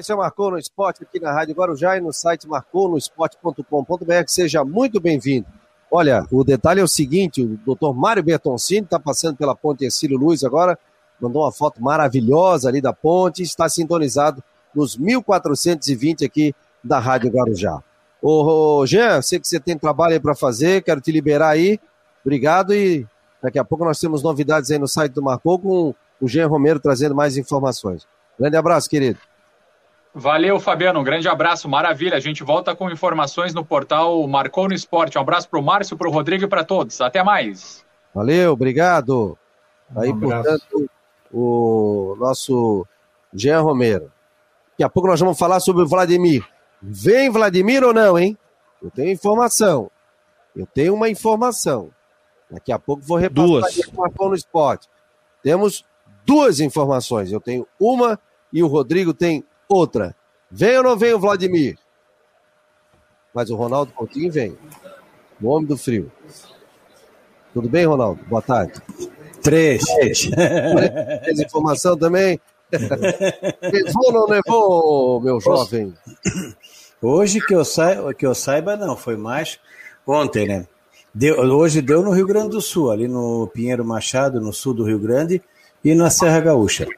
Esse é o Marcou no Esporte aqui na Rádio Guarujá e no site marconosport.com.br. Seja muito bem-vindo. Olha, o detalhe é o seguinte: o doutor Mário Bertoncini está passando pela ponte Ercílio Luz agora, mandou uma foto maravilhosa ali da ponte, está sintonizado nos 1420 aqui da Rádio Guarujá. Ô, Jean, sei que você tem trabalho aí para fazer, quero te liberar aí. Obrigado e daqui a pouco nós temos novidades aí no site do Marcou com o Jean Romero trazendo mais informações. Grande abraço, querido. Valeu, Fabiano. Um grande abraço, maravilha. A gente volta com informações no portal Marcou no Esporte. Um abraço para o Márcio, para o Rodrigo e para todos. Até mais. Valeu, obrigado. Aí, um portanto, o nosso Jean Romero. Daqui a pouco nós vamos falar sobre o Vladimir. Vem Vladimir ou não, hein? Eu tenho informação. Eu tenho uma informação. Daqui a pouco vou repassar duas. Marcou no Esporte. Temos duas informações. Eu tenho uma e o Rodrigo tem Outra, vem ou não vem o Vladimir? Mas o Ronaldo Coutinho vem. O homem do frio. Tudo bem, Ronaldo? Boa tarde. Três. Três. informação também? Levou ou não levou, meu jovem? Hoje que eu, saiba, que eu saiba, não. Foi mais ontem, né? Deu, hoje deu no Rio Grande do Sul, ali no Pinheiro Machado, no sul do Rio Grande, e na Serra Gaúcha.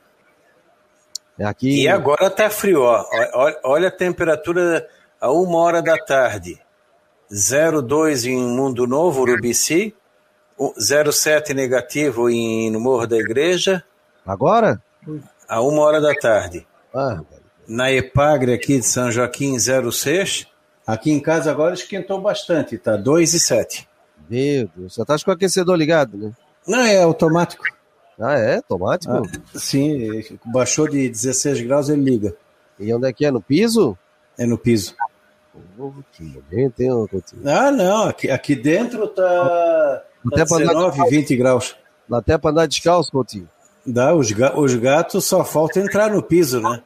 É aqui... E agora tá frio, ó. Olha a temperatura a uma hora da tarde. 0,2 em Mundo Novo, Urubici. 0,7 negativo em, no Morro da Igreja. Agora? A uma hora da tarde. Ah, Na Epagre aqui de São Joaquim 06. Aqui em casa agora esquentou bastante, tá 2 e 7. meu Deus. Só tá com o aquecedor ligado, né? Não, é automático. Ah, é? Automático? Ah, sim, baixou de 16 graus, ele liga. E onde é que é? No piso? É no piso. Oh, que momento, hein? Ah, não, aqui, aqui dentro tá, tá Até andar 19, 20 graus. Dá até pra andar descalço, Coutinho. Dá, os, ga- os gatos só falta entrar no piso, né?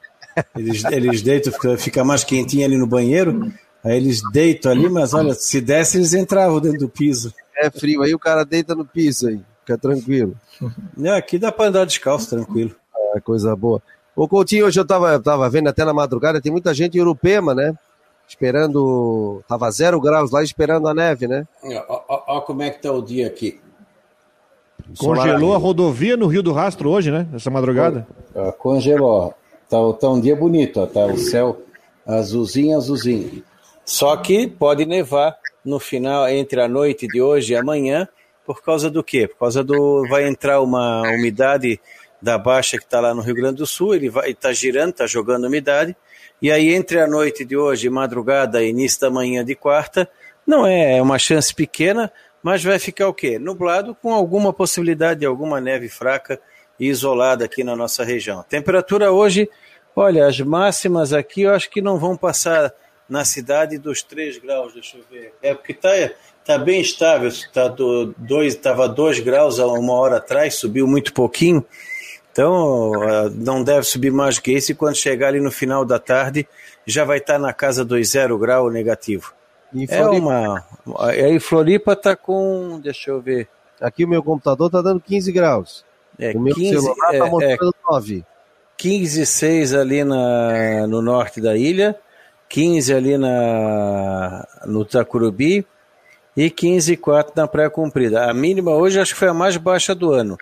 Eles, eles deitam, fica, fica mais quentinho ali no banheiro, aí eles deitam ali, mas olha, se desse eles entravam dentro do piso. É frio, aí o cara deita no piso aí. Fica tranquilo. É, aqui dá pra andar descalço, tranquilo. É coisa boa. Ô Coutinho, hoje eu tava, eu tava vendo até na madrugada, tem muita gente em Urupema, né? Esperando. Tava zero graus lá esperando a neve, né? Olha como é que tá o dia aqui. Congelou a rodovia no Rio do Rastro hoje, né? Essa madrugada. Ó, congelou. Tá, tá um dia bonito, ó. Tá o céu azulzinho, azulzinho. Só que pode nevar no final, entre a noite de hoje e amanhã, por causa do quê? Por causa do. Vai entrar uma umidade da baixa que está lá no Rio Grande do Sul, ele vai tá girando, tá jogando umidade. E aí, entre a noite de hoje, madrugada e início da manhã de quarta, não é, é uma chance pequena, mas vai ficar o quê? Nublado com alguma possibilidade de alguma neve fraca e isolada aqui na nossa região. Temperatura hoje, olha, as máximas aqui eu acho que não vão passar na cidade dos 3 graus, deixa eu ver. É porque tá, tá bem estável, tá do, dois, tava 2 graus há uma hora atrás, subiu muito pouquinho. Então, ah, não deve subir mais do que isso, e quando chegar ali no final da tarde, já vai estar na casa dos 0 grau negativo. E É uma. Aí Floripa tá com. Deixa eu ver. Aqui o meu computador tá dando 15 graus. É, o meu 15, celular é, tá é, mostrando 9. 15 e 6 ali na, no norte da ilha, 15 ali na, no Tacurubi e 15 e 4 na Praia Comprida. A mínima hoje acho que foi a mais baixa do ano.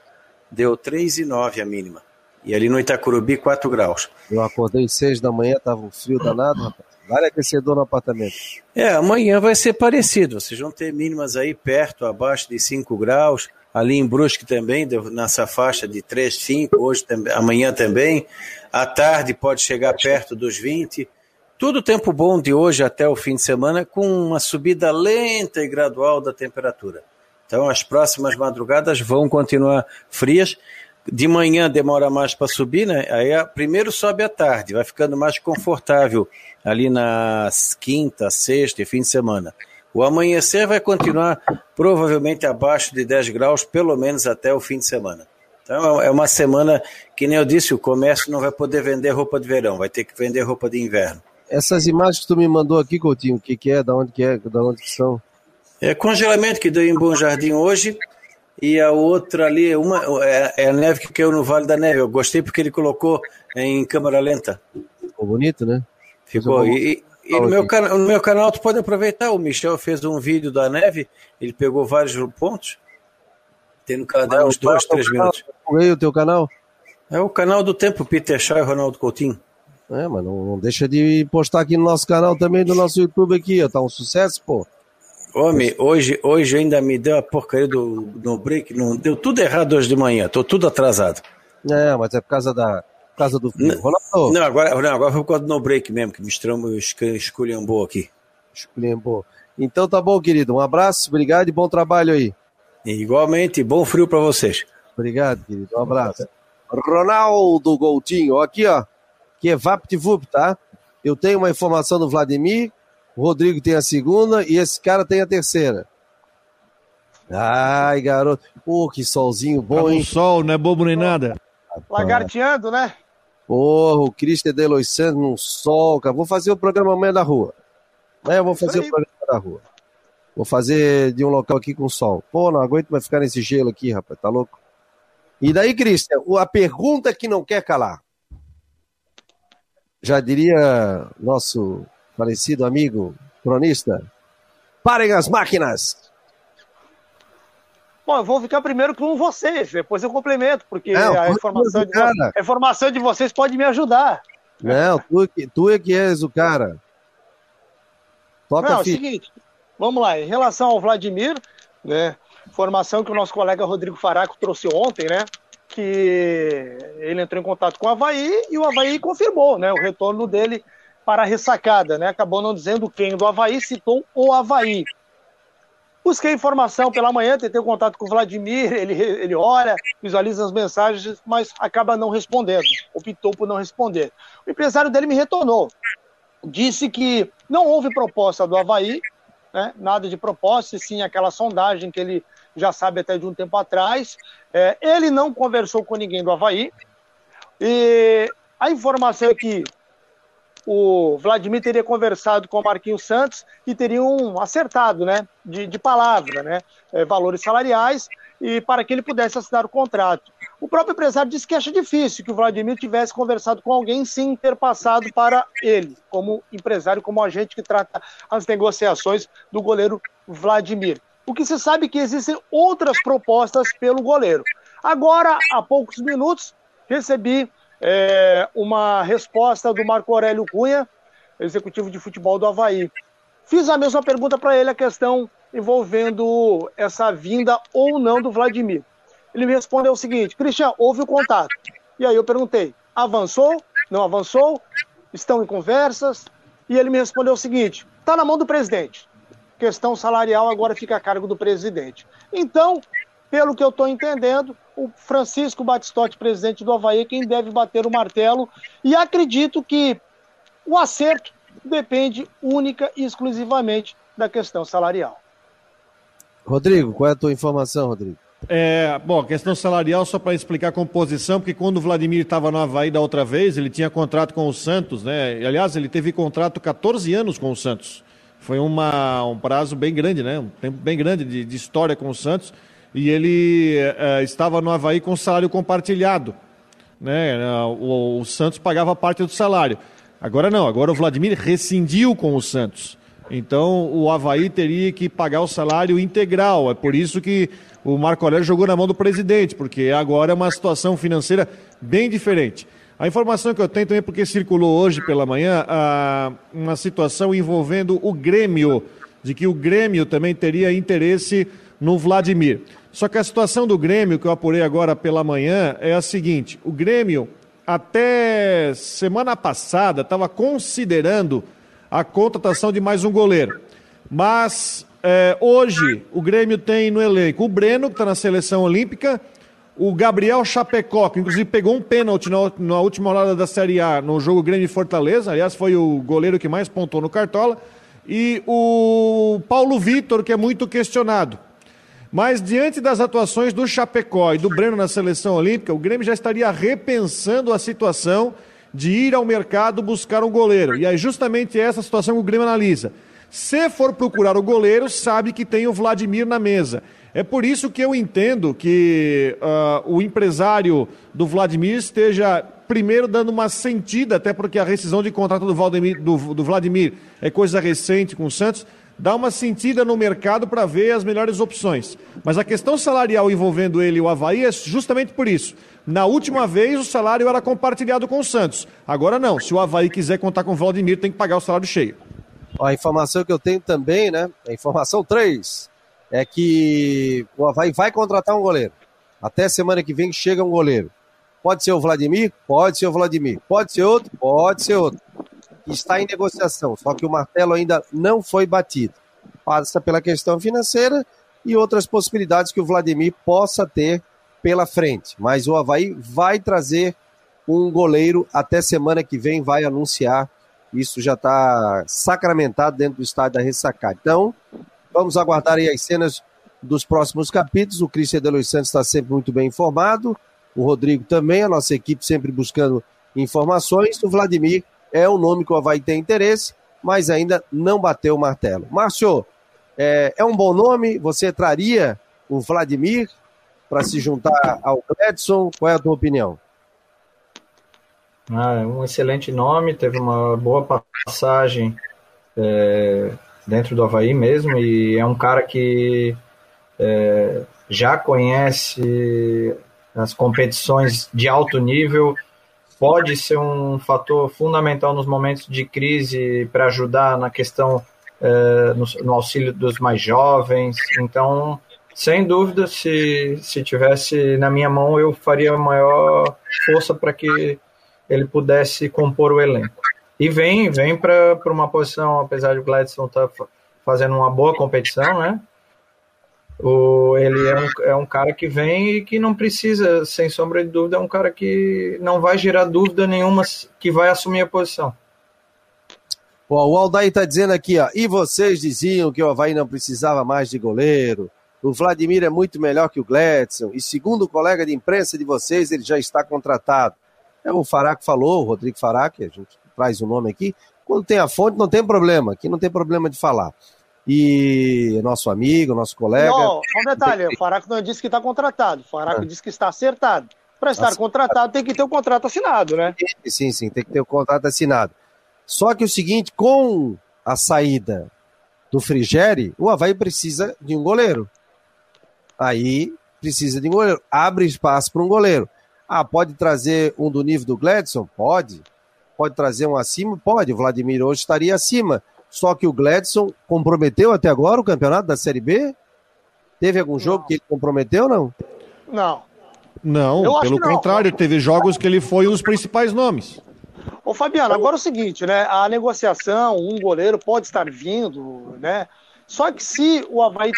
Deu 3 e 9 a mínima. E ali no Itacurubi, 4 graus. Eu acordei 6 da manhã, tava um frio danado, rapaz. Vale aquecedor no apartamento. É, amanhã vai ser parecido. Vocês vão ter mínimas aí perto, abaixo de 5 graus. Ali em Brusque também, nessa faixa de 3, 5. Hoje, amanhã também. À tarde pode chegar perto dos 20. Tudo tempo bom de hoje até o fim de semana, com uma subida lenta e gradual da temperatura. Então, as próximas madrugadas vão continuar frias. De manhã demora mais para subir, né? Aí primeiro sobe à tarde, vai ficando mais confortável ali na quinta, sexta e fim de semana. O amanhecer vai continuar provavelmente abaixo de 10 graus, pelo menos até o fim de semana. Então é uma semana que, nem eu disse, o comércio não vai poder vender roupa de verão, vai ter que vender roupa de inverno. Essas imagens que tu me mandou aqui, Coutinho, o que, que é, da onde que é, da onde que são? É congelamento que deu em Bom Jardim hoje. E a outra ali, uma, é, é a neve que caiu no Vale da Neve. Eu gostei porque ele colocou em câmera lenta. Ficou bonito, né? Ficou. E, e no, meu, cana- no meu canal tu pode aproveitar. O Michel fez um vídeo da neve. Ele pegou vários pontos. Tem no canal uns dois, três minutos. Aí o teu canal? É o canal do tempo, Peter Shaw e Ronaldo Coutinho. É, mas não, não deixa de postar aqui no nosso canal também, do nosso YouTube aqui, ó. Tá um sucesso, pô. Homem, hoje, hoje ainda me deu a porcaria do no break. Não, deu tudo errado hoje de manhã. Tô tudo atrasado. É, mas é por causa da por causa do frio. Ronaldo, Não, agora, não, agora foi por causa do no break mesmo, que misturamos esculhambou aqui. esculhambou. Então tá bom, querido. Um abraço, obrigado e bom trabalho aí. Igualmente, bom frio para vocês. Obrigado, querido. Um abraço. Ronaldo Coutinho, ó, aqui, ó. Que é VaptVup, tá? Eu tenho uma informação do Vladimir, o Rodrigo tem a segunda e esse cara tem a terceira. Ai, garoto. Pô, que solzinho bom, hein? sol, não é bobo nem nada. Lagarteando, né? Porra, o Cristian de Los Santos num sol, cara. Vou fazer o programa amanhã da rua. Amanhã eu vou fazer o programa da rua. Vou fazer de um local aqui com sol. Pô, não aguento mais ficar nesse gelo aqui, rapaz. Tá louco? E daí, Cristian, o- a pergunta que não quer calar. Já diria nosso falecido amigo cronista. Parem as máquinas! Bom, eu vou ficar primeiro com vocês, depois eu complemento, porque Não, a, informação de, a informação de vocês pode me ajudar. Não, tu, é que- tu é que és o cara. Toca Não, é o seguinte, vamos lá, em relação ao Vladimir, né, informação que o nosso colega Rodrigo Faraco trouxe ontem, né, que ele entrou em contato com o Havaí e o Havaí confirmou né, o retorno dele para a ressacada. Né? Acabou não dizendo quem do Havaí, citou o Havaí. Busquei informação pela manhã, tentei contato com o Vladimir, ele, ele olha, visualiza as mensagens, mas acaba não respondendo, optou por não responder. O empresário dele me retornou, disse que não houve proposta do Havaí, né, nada de proposta, sim aquela sondagem que ele já sabe até de um tempo atrás. É, ele não conversou com ninguém do Havaí. E a informação é que o Vladimir teria conversado com o Marquinhos Santos e teriam acertado, né, de, de palavra, né, é, valores salariais e para que ele pudesse assinar o contrato. O próprio empresário disse que acha difícil que o Vladimir tivesse conversado com alguém sem ter passado para ele, como empresário, como agente que trata as negociações do goleiro Vladimir. O que se sabe é que existem outras propostas pelo goleiro. Agora, há poucos minutos, recebi é, uma resposta do Marco Aurélio Cunha, executivo de futebol do Havaí. Fiz a mesma pergunta para ele, a questão envolvendo essa vinda ou não do Vladimir. Ele me respondeu o seguinte: Cristian, houve o contato. E aí eu perguntei: avançou? Não avançou? Estão em conversas? E ele me respondeu o seguinte: está na mão do presidente. Questão salarial agora fica a cargo do presidente. Então, pelo que eu estou entendendo, o Francisco Batistotti, presidente do Havaí, é quem deve bater o martelo. E acredito que o acerto depende única e exclusivamente da questão salarial. Rodrigo, qual é a tua informação, Rodrigo? É, bom, questão salarial, só para explicar a composição, porque quando o Vladimir estava no Havaí da outra vez, ele tinha contrato com o Santos, né? E, aliás, ele teve contrato 14 anos com o Santos. Foi uma, um prazo bem grande, né? Um tempo bem grande de, de história com o Santos e ele é, estava no Havaí com salário compartilhado. Né? O, o, Santos pagava parte do salário. Agora não, agora o Vladimir rescindiu com o Santos. Então o Havaí teria que pagar o salário integral. É por isso que o Marco Aurélio jogou na mão do presidente, porque agora é uma situação financeira bem diferente. A informação que eu tenho também, porque circulou hoje pela manhã, uma situação envolvendo o Grêmio, de que o Grêmio também teria interesse no Vladimir. Só que a situação do Grêmio, que eu apurei agora pela manhã, é a seguinte: o Grêmio, até semana passada, estava considerando a contratação de mais um goleiro. Mas é, hoje o Grêmio tem no elenco o Breno, que está na seleção olímpica, o Gabriel Chapecó, que inclusive pegou um pênalti na, na última rodada da Série A no jogo Grêmio Fortaleza, aliás, foi o goleiro que mais pontuou no Cartola, e o Paulo Vitor, que é muito questionado. Mas diante das atuações do Chapecó e do Breno na seleção olímpica, o Grêmio já estaria repensando a situação de ir ao mercado buscar um goleiro. E é justamente essa situação que o Grêmio analisa. Se for procurar o goleiro, sabe que tem o Vladimir na mesa. É por isso que eu entendo que uh, o empresário do Vladimir esteja primeiro dando uma sentida, até porque a rescisão de contrato do, Valdemir, do, do Vladimir é coisa recente com o Santos, dá uma sentida no mercado para ver as melhores opções. Mas a questão salarial envolvendo ele e o Havaí é justamente por isso. Na última vez o salário era compartilhado com o Santos. Agora não. Se o Havaí quiser contar com o Vladimir, tem que pagar o salário cheio. A informação que eu tenho também, né? A informação 3 é que o Havaí vai contratar um goleiro. Até semana que vem chega um goleiro. Pode ser o Vladimir? Pode ser o Vladimir. Pode ser outro? Pode ser outro está em negociação, só que o martelo ainda não foi batido. Passa pela questão financeira e outras possibilidades que o Vladimir possa ter pela frente. Mas o Havaí vai trazer um goleiro até semana que vem, vai anunciar. Isso já está sacramentado dentro do estádio da Ressacada. Então, vamos aguardar aí as cenas dos próximos capítulos. O Cristian de Luiz Santos está sempre muito bem informado. O Rodrigo também, a nossa equipe sempre buscando informações. O Vladimir é um nome que Havaí tem interesse, mas ainda não bateu o martelo. Márcio, é, é um bom nome? Você traria o Vladimir para se juntar ao Gladson? Qual é a tua opinião? Ah, é um excelente nome, teve uma boa passagem é, dentro do Havaí mesmo, e é um cara que é, já conhece as competições de alto nível pode ser um fator fundamental nos momentos de crise para ajudar na questão uh, no, no, auxílio dos mais jovens. Então, sem dúvida, se, se tivesse na minha mão, eu faria maior força para que ele pudesse compor o elenco. E vem, vem para uma posição, apesar de o Gladson estar tá fazendo uma boa competição, né? O, ele é um, é um cara que vem e que não precisa, sem sombra de dúvida, é um cara que não vai gerar dúvida nenhuma que vai assumir a posição. o Aldair está dizendo aqui, ó, e vocês diziam que o Havaí não precisava mais de goleiro. O Vladimir é muito melhor que o Gladson. E segundo o colega de imprensa de vocês, ele já está contratado. É o Faraco falou, o Rodrigo Faraco, a gente traz o nome aqui. Quando tem a fonte, não tem problema. Aqui não tem problema de falar. E nosso amigo, nosso colega. Não, um detalhe: o Faraco não disse que está contratado. O Faraco ah. disse que está acertado. Para estar contratado, tem que ter o contrato assinado, né? Sim, sim, tem que ter o contrato assinado. Só que o seguinte, com a saída do Frigeri, o Havaí precisa de um goleiro. Aí precisa de um goleiro. Abre espaço para um goleiro. Ah, pode trazer um do nível do Gladson? Pode. Pode trazer um acima? Pode. O Vladimir hoje estaria acima. Só que o Gladson comprometeu até agora o campeonato da Série B? Teve algum jogo não. que ele comprometeu não? Não. Não, pelo contrário, não. teve jogos que ele foi um dos principais nomes. Ô Fabiano, agora é o seguinte, né? A negociação, um goleiro pode estar vindo, né? Só que se o Havaí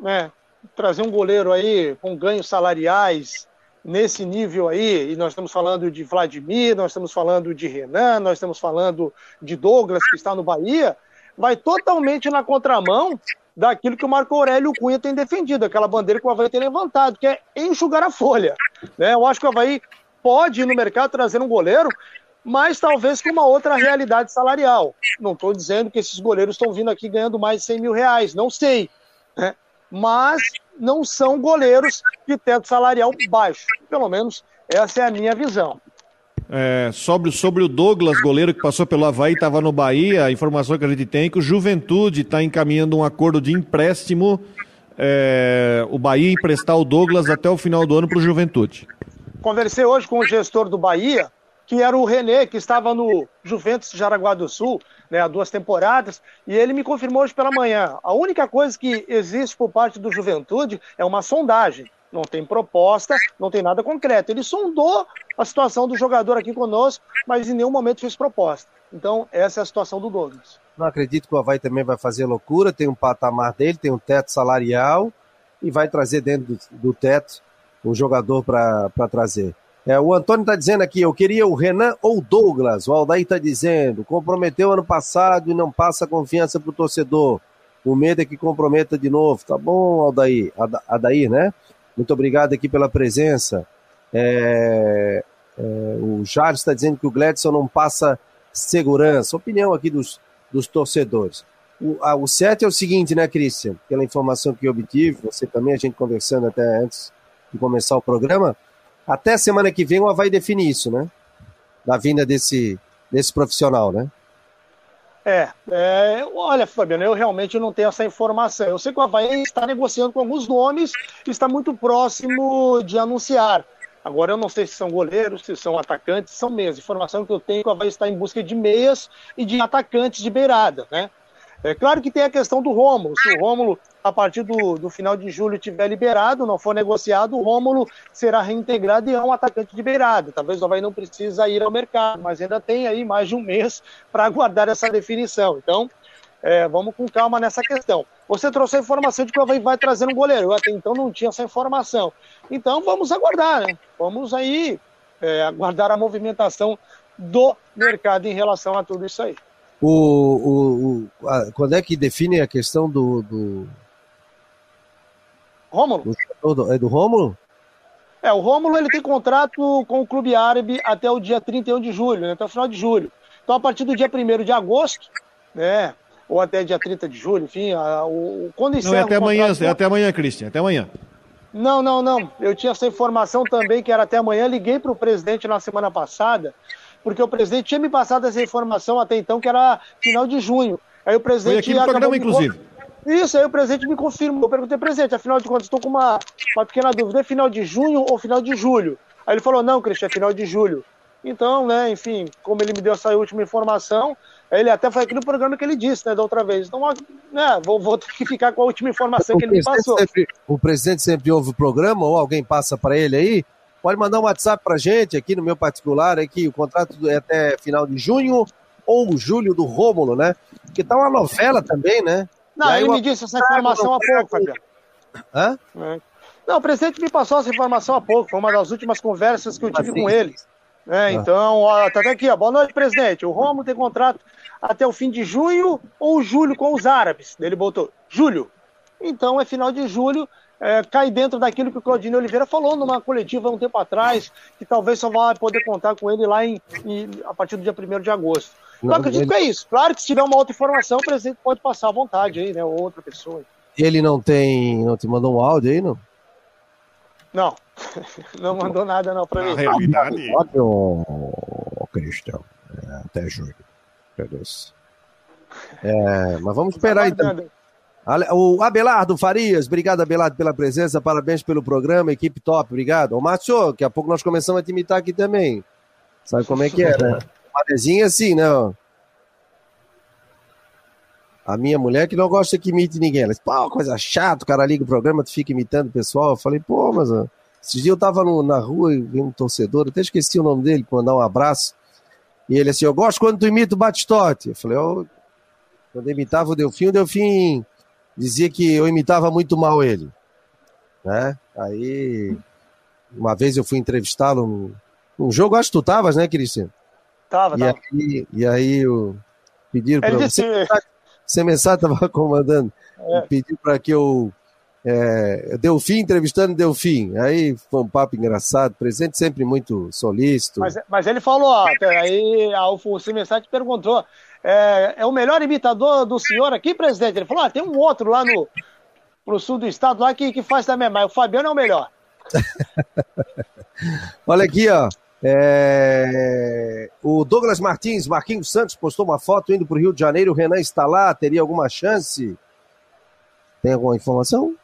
né, trazer um goleiro aí com ganhos salariais nesse nível aí, e nós estamos falando de Vladimir, nós estamos falando de Renan, nós estamos falando de Douglas, que está no Bahia, vai totalmente na contramão daquilo que o Marco Aurélio Cunha tem defendido, aquela bandeira que o Havaí tem levantado, que é enxugar a folha. Né? Eu acho que o Havaí pode ir no mercado trazer um goleiro, mas talvez com uma outra realidade salarial. Não estou dizendo que esses goleiros estão vindo aqui ganhando mais de 100 mil reais, não sei. Né? Mas não são goleiros de teto salarial baixo. Pelo menos essa é a minha visão. É, sobre, sobre o Douglas, goleiro que passou pelo Havaí, estava no Bahia, a informação que a gente tem é que o Juventude está encaminhando um acordo de empréstimo, é, o Bahia emprestar o Douglas até o final do ano para o Juventude. Conversei hoje com o gestor do Bahia, que era o René, que estava no Juventus de Jaraguá do Sul, né, há duas temporadas, e ele me confirmou hoje pela manhã. A única coisa que existe por parte do Juventude é uma sondagem. Não tem proposta, não tem nada concreto. Ele sondou a situação do jogador aqui conosco, mas em nenhum momento fez proposta. Então, essa é a situação do Douglas. Não acredito que o Havaí também vai fazer loucura, tem um patamar dele, tem um teto salarial e vai trazer dentro do, do teto o jogador para trazer. É, o Antônio está dizendo aqui, eu queria o Renan ou Douglas. O Aldair está dizendo, comprometeu ano passado e não passa confiança para o torcedor. O medo é que comprometa de novo. Tá bom, Aldair? Adair, né? Muito obrigado aqui pela presença. É, é, o Charles está dizendo que o Gladson não passa segurança. Opinião aqui dos, dos torcedores. O, a, o certo é o seguinte, né, Christian? Pela informação que obtive, você também, a gente conversando até antes de começar o programa, até semana que vem o Havaí define isso, né? Da vinda desse, desse profissional, né? É, é, olha, Fabiano, eu realmente não tenho essa informação. Eu sei que o Havaí está negociando com alguns nomes e está muito próximo de anunciar. Agora, eu não sei se são goleiros, se são atacantes, são meias. Informação que eu tenho é que o Havaí está em busca de meias e de atacantes de beirada, né? É claro que tem a questão do Rômulo. Se o Rômulo, a partir do, do final de julho, tiver liberado, não for negociado, o Rômulo será reintegrado e é um atacante de beirada. Talvez o Havaí não precisa ir ao mercado, mas ainda tem aí mais de um mês para aguardar essa definição. Então, é, vamos com calma nessa questão. Você trouxe a informação de que o Havaí vai trazer um goleiro. Eu até então não tinha essa informação. Então, vamos aguardar, né? Vamos aí é, aguardar a movimentação do mercado em relação a tudo isso aí. O, o, o a, quando é que define a questão do. do... Rômulo? Do, é do Rômulo? É, o Rômulo ele tem contrato com o Clube Árabe até o dia 31 de julho, né, até o final de julho. Então, a partir do dia 1 de agosto, né, ou até dia 30 de julho, enfim, a, o, quando encerra Não, é até amanhã, é até amanhã, Cristian, até amanhã. Não, não, não. Eu tinha essa informação também que era até amanhã. Liguei para o presidente na semana passada porque o presidente tinha me passado essa informação até então, que era final de junho. Aí o presidente. Foi aqui no programa, inclusive. Isso, aí o presidente me confirmou. Eu perguntei, presidente, afinal de contas, estou com uma, uma pequena dúvida: é final de junho ou final de julho? Aí ele falou: não, Cristian, é final de julho. Então, né, enfim, como ele me deu essa última informação, ele até foi aqui no programa que ele disse, né, da outra vez. Então, né, vou, vou ter que ficar com a última informação o que ele me passou. Sempre, o presidente sempre ouve o programa, ou alguém passa para ele aí, pode mandar um WhatsApp para gente aqui no meu particular, aqui o contrato é até final de junho ou julho do Rômulo, né? Que tá uma novela também, né? Não, ele me disse essa informação há pouco, Fabiano. Hã? É. Não, o presidente me passou essa informação há pouco, foi uma das últimas conversas que eu tive assim. com ele. É, então, ó, tá até aqui, ó. Boa noite, presidente. O Romulo tem contrato até o fim de junho ou julho com os árabes. Ele botou julho. Então é final de julho, é, cai dentro daquilo que o Claudinho Oliveira falou numa coletiva um tempo atrás, que talvez só vai poder contar com ele lá em, em a partir do dia 1 de agosto. Eu não, acredito ele... que é isso. Claro que se tiver uma outra informação, o presidente pode passar à vontade aí, né? Ou outra pessoa. Ele não tem. Não te mandou um áudio aí, não? Não. Não mandou nada não para mim. Na realidade. Ô, Cristian. É, até julho. É, mas vamos esperar então. O Abelardo Farias, obrigado Abelardo pela presença, parabéns pelo programa, equipe top, obrigado. Ô Márcio, daqui a pouco nós começamos a te imitar aqui também. Sabe como é que é, né? Manezinho assim, né? A minha mulher que não gosta que imite ninguém. Ela diz, pô, coisa chata, o cara liga o programa, tu fica imitando o pessoal. Eu falei, pô, mas ó, esses dias eu tava no, na rua e vi um torcedor, até esqueci o nome dele, para mandar um abraço. E ele assim, eu gosto quando tu imita o Batistote. Eu falei, oh, quando imitava o Delfim, o Delfim dizia que eu imitava muito mal ele. Né? Aí, uma vez eu fui entrevistá-lo num, num jogo, acho que tu tavas, né, Cristiano? Tava, e tava. Aí, e aí eu pediram para você. Você mensagem estava comandando. É. Pediu para que eu. É, Delfim entrevistando Delfim. Aí foi um papo engraçado. Presente sempre muito solícito. Mas, mas ele falou, ó, aí o Semensati perguntou: é, é, o melhor imitador do senhor aqui, presidente? Ele falou: ah, tem um outro lá no, no sul do estado lá que, que faz também, mas o Fabiano é o melhor. Olha aqui, ó. É... O Douglas Martins, Marquinhos Santos, postou uma foto indo para o Rio de Janeiro. O Renan está lá, teria alguma chance? Tem alguma informação?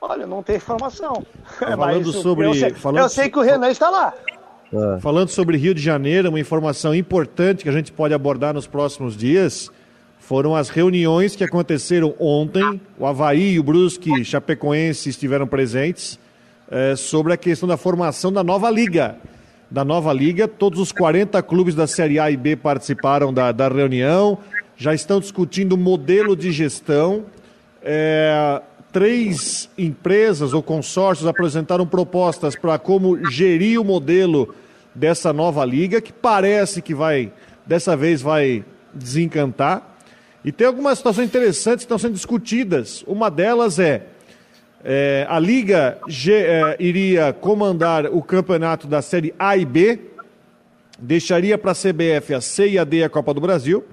Olha, não tem informação. Falando sobre. Eu sei, falando eu sei que o Renan está lá. É. Falando sobre Rio de Janeiro, uma informação importante que a gente pode abordar nos próximos dias foram as reuniões que aconteceram ontem. O Havaí, o Brusque, Chapecoense estiveram presentes é, sobre a questão da formação da nova liga da nova liga. Todos os 40 clubes da Série A e B participaram da, da reunião, já estão discutindo o modelo de gestão. É, três empresas ou consórcios apresentaram propostas para como gerir o modelo dessa nova liga, que parece que vai, dessa vez, vai desencantar. E tem algumas situações interessantes que estão sendo discutidas. Uma delas é é, a Liga G, é, iria comandar o campeonato da Série A e B, deixaria para a CBF a C e a D a Copa do Brasil,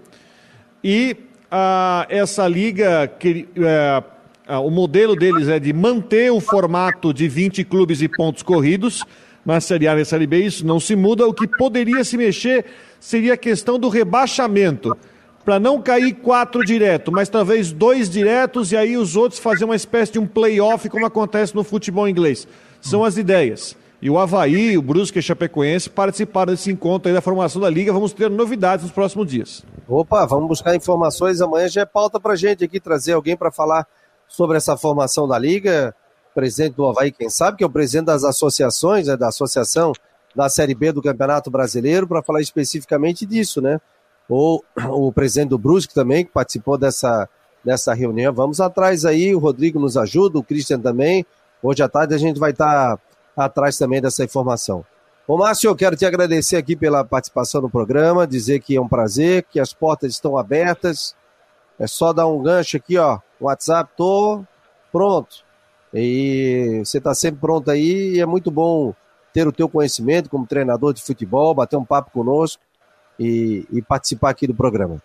e a, essa liga, que, é, o modelo deles é de manter o formato de 20 clubes e pontos corridos na Série A e na Série B, isso não se muda, o que poderia se mexer seria a questão do rebaixamento para não cair quatro direto, mas talvez dois diretos e aí os outros fazer uma espécie de um play-off como acontece no futebol inglês. São as ideias. E o Havaí, o Brusque e Chapecoense participaram desse encontro aí da formação da Liga. Vamos ter novidades nos próximos dias. Opa, vamos buscar informações. Amanhã já é pauta para gente aqui trazer alguém para falar sobre essa formação da Liga. Presidente do Havaí, quem sabe, que é o presidente das associações, né, da Associação da Série B do Campeonato Brasileiro, para falar especificamente disso, né? ou o presidente do Brusque também, que participou dessa, dessa reunião. Vamos atrás aí, o Rodrigo nos ajuda, o Christian também. Hoje à tarde a gente vai estar atrás também dessa informação. Ô Márcio, eu quero te agradecer aqui pela participação no programa, dizer que é um prazer, que as portas estão abertas. É só dar um gancho aqui, ó. WhatsApp, tô pronto. E você está sempre pronto aí e é muito bom ter o teu conhecimento como treinador de futebol, bater um papo conosco e, e participar aqui do programa.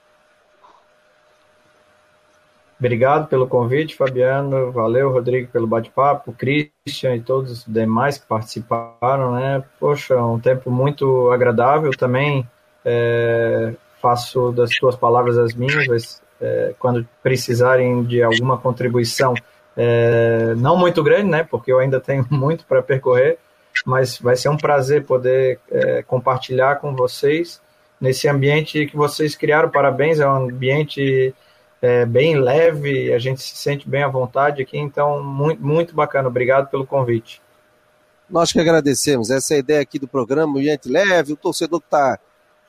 Obrigado pelo convite, Fabiano. Valeu, Rodrigo, pelo bate-papo, Christian e todos os demais que participaram, né? Poxa, um tempo muito agradável também. É, faço das tuas palavras as minhas, é, quando precisarem de alguma contribuição, é, não muito grande, né? Porque eu ainda tenho muito para percorrer, mas vai ser um prazer poder é, compartilhar com vocês nesse ambiente que vocês criaram. Parabéns, é um ambiente é, bem leve, a gente se sente bem à vontade aqui, então muito, muito bacana. Obrigado pelo convite. Nós que agradecemos. Essa é ideia aqui do programa, ambiente leve, o torcedor que está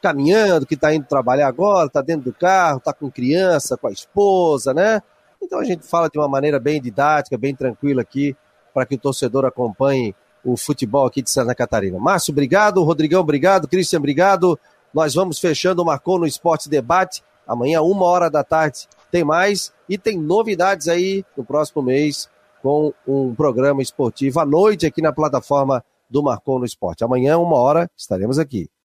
caminhando, que está indo trabalhar agora, está dentro do carro, está com criança, com a esposa, né? Então a gente fala de uma maneira bem didática, bem tranquila aqui, para que o torcedor acompanhe o futebol aqui de Santa Catarina. Márcio, obrigado. Rodrigão, obrigado. Cristian, obrigado. Nós vamos fechando o Marcou no Esporte Debate. Amanhã, uma hora da tarde, tem mais. E tem novidades aí no próximo mês com um programa esportivo à noite aqui na plataforma do Marcou no Esporte. Amanhã, uma hora, estaremos aqui.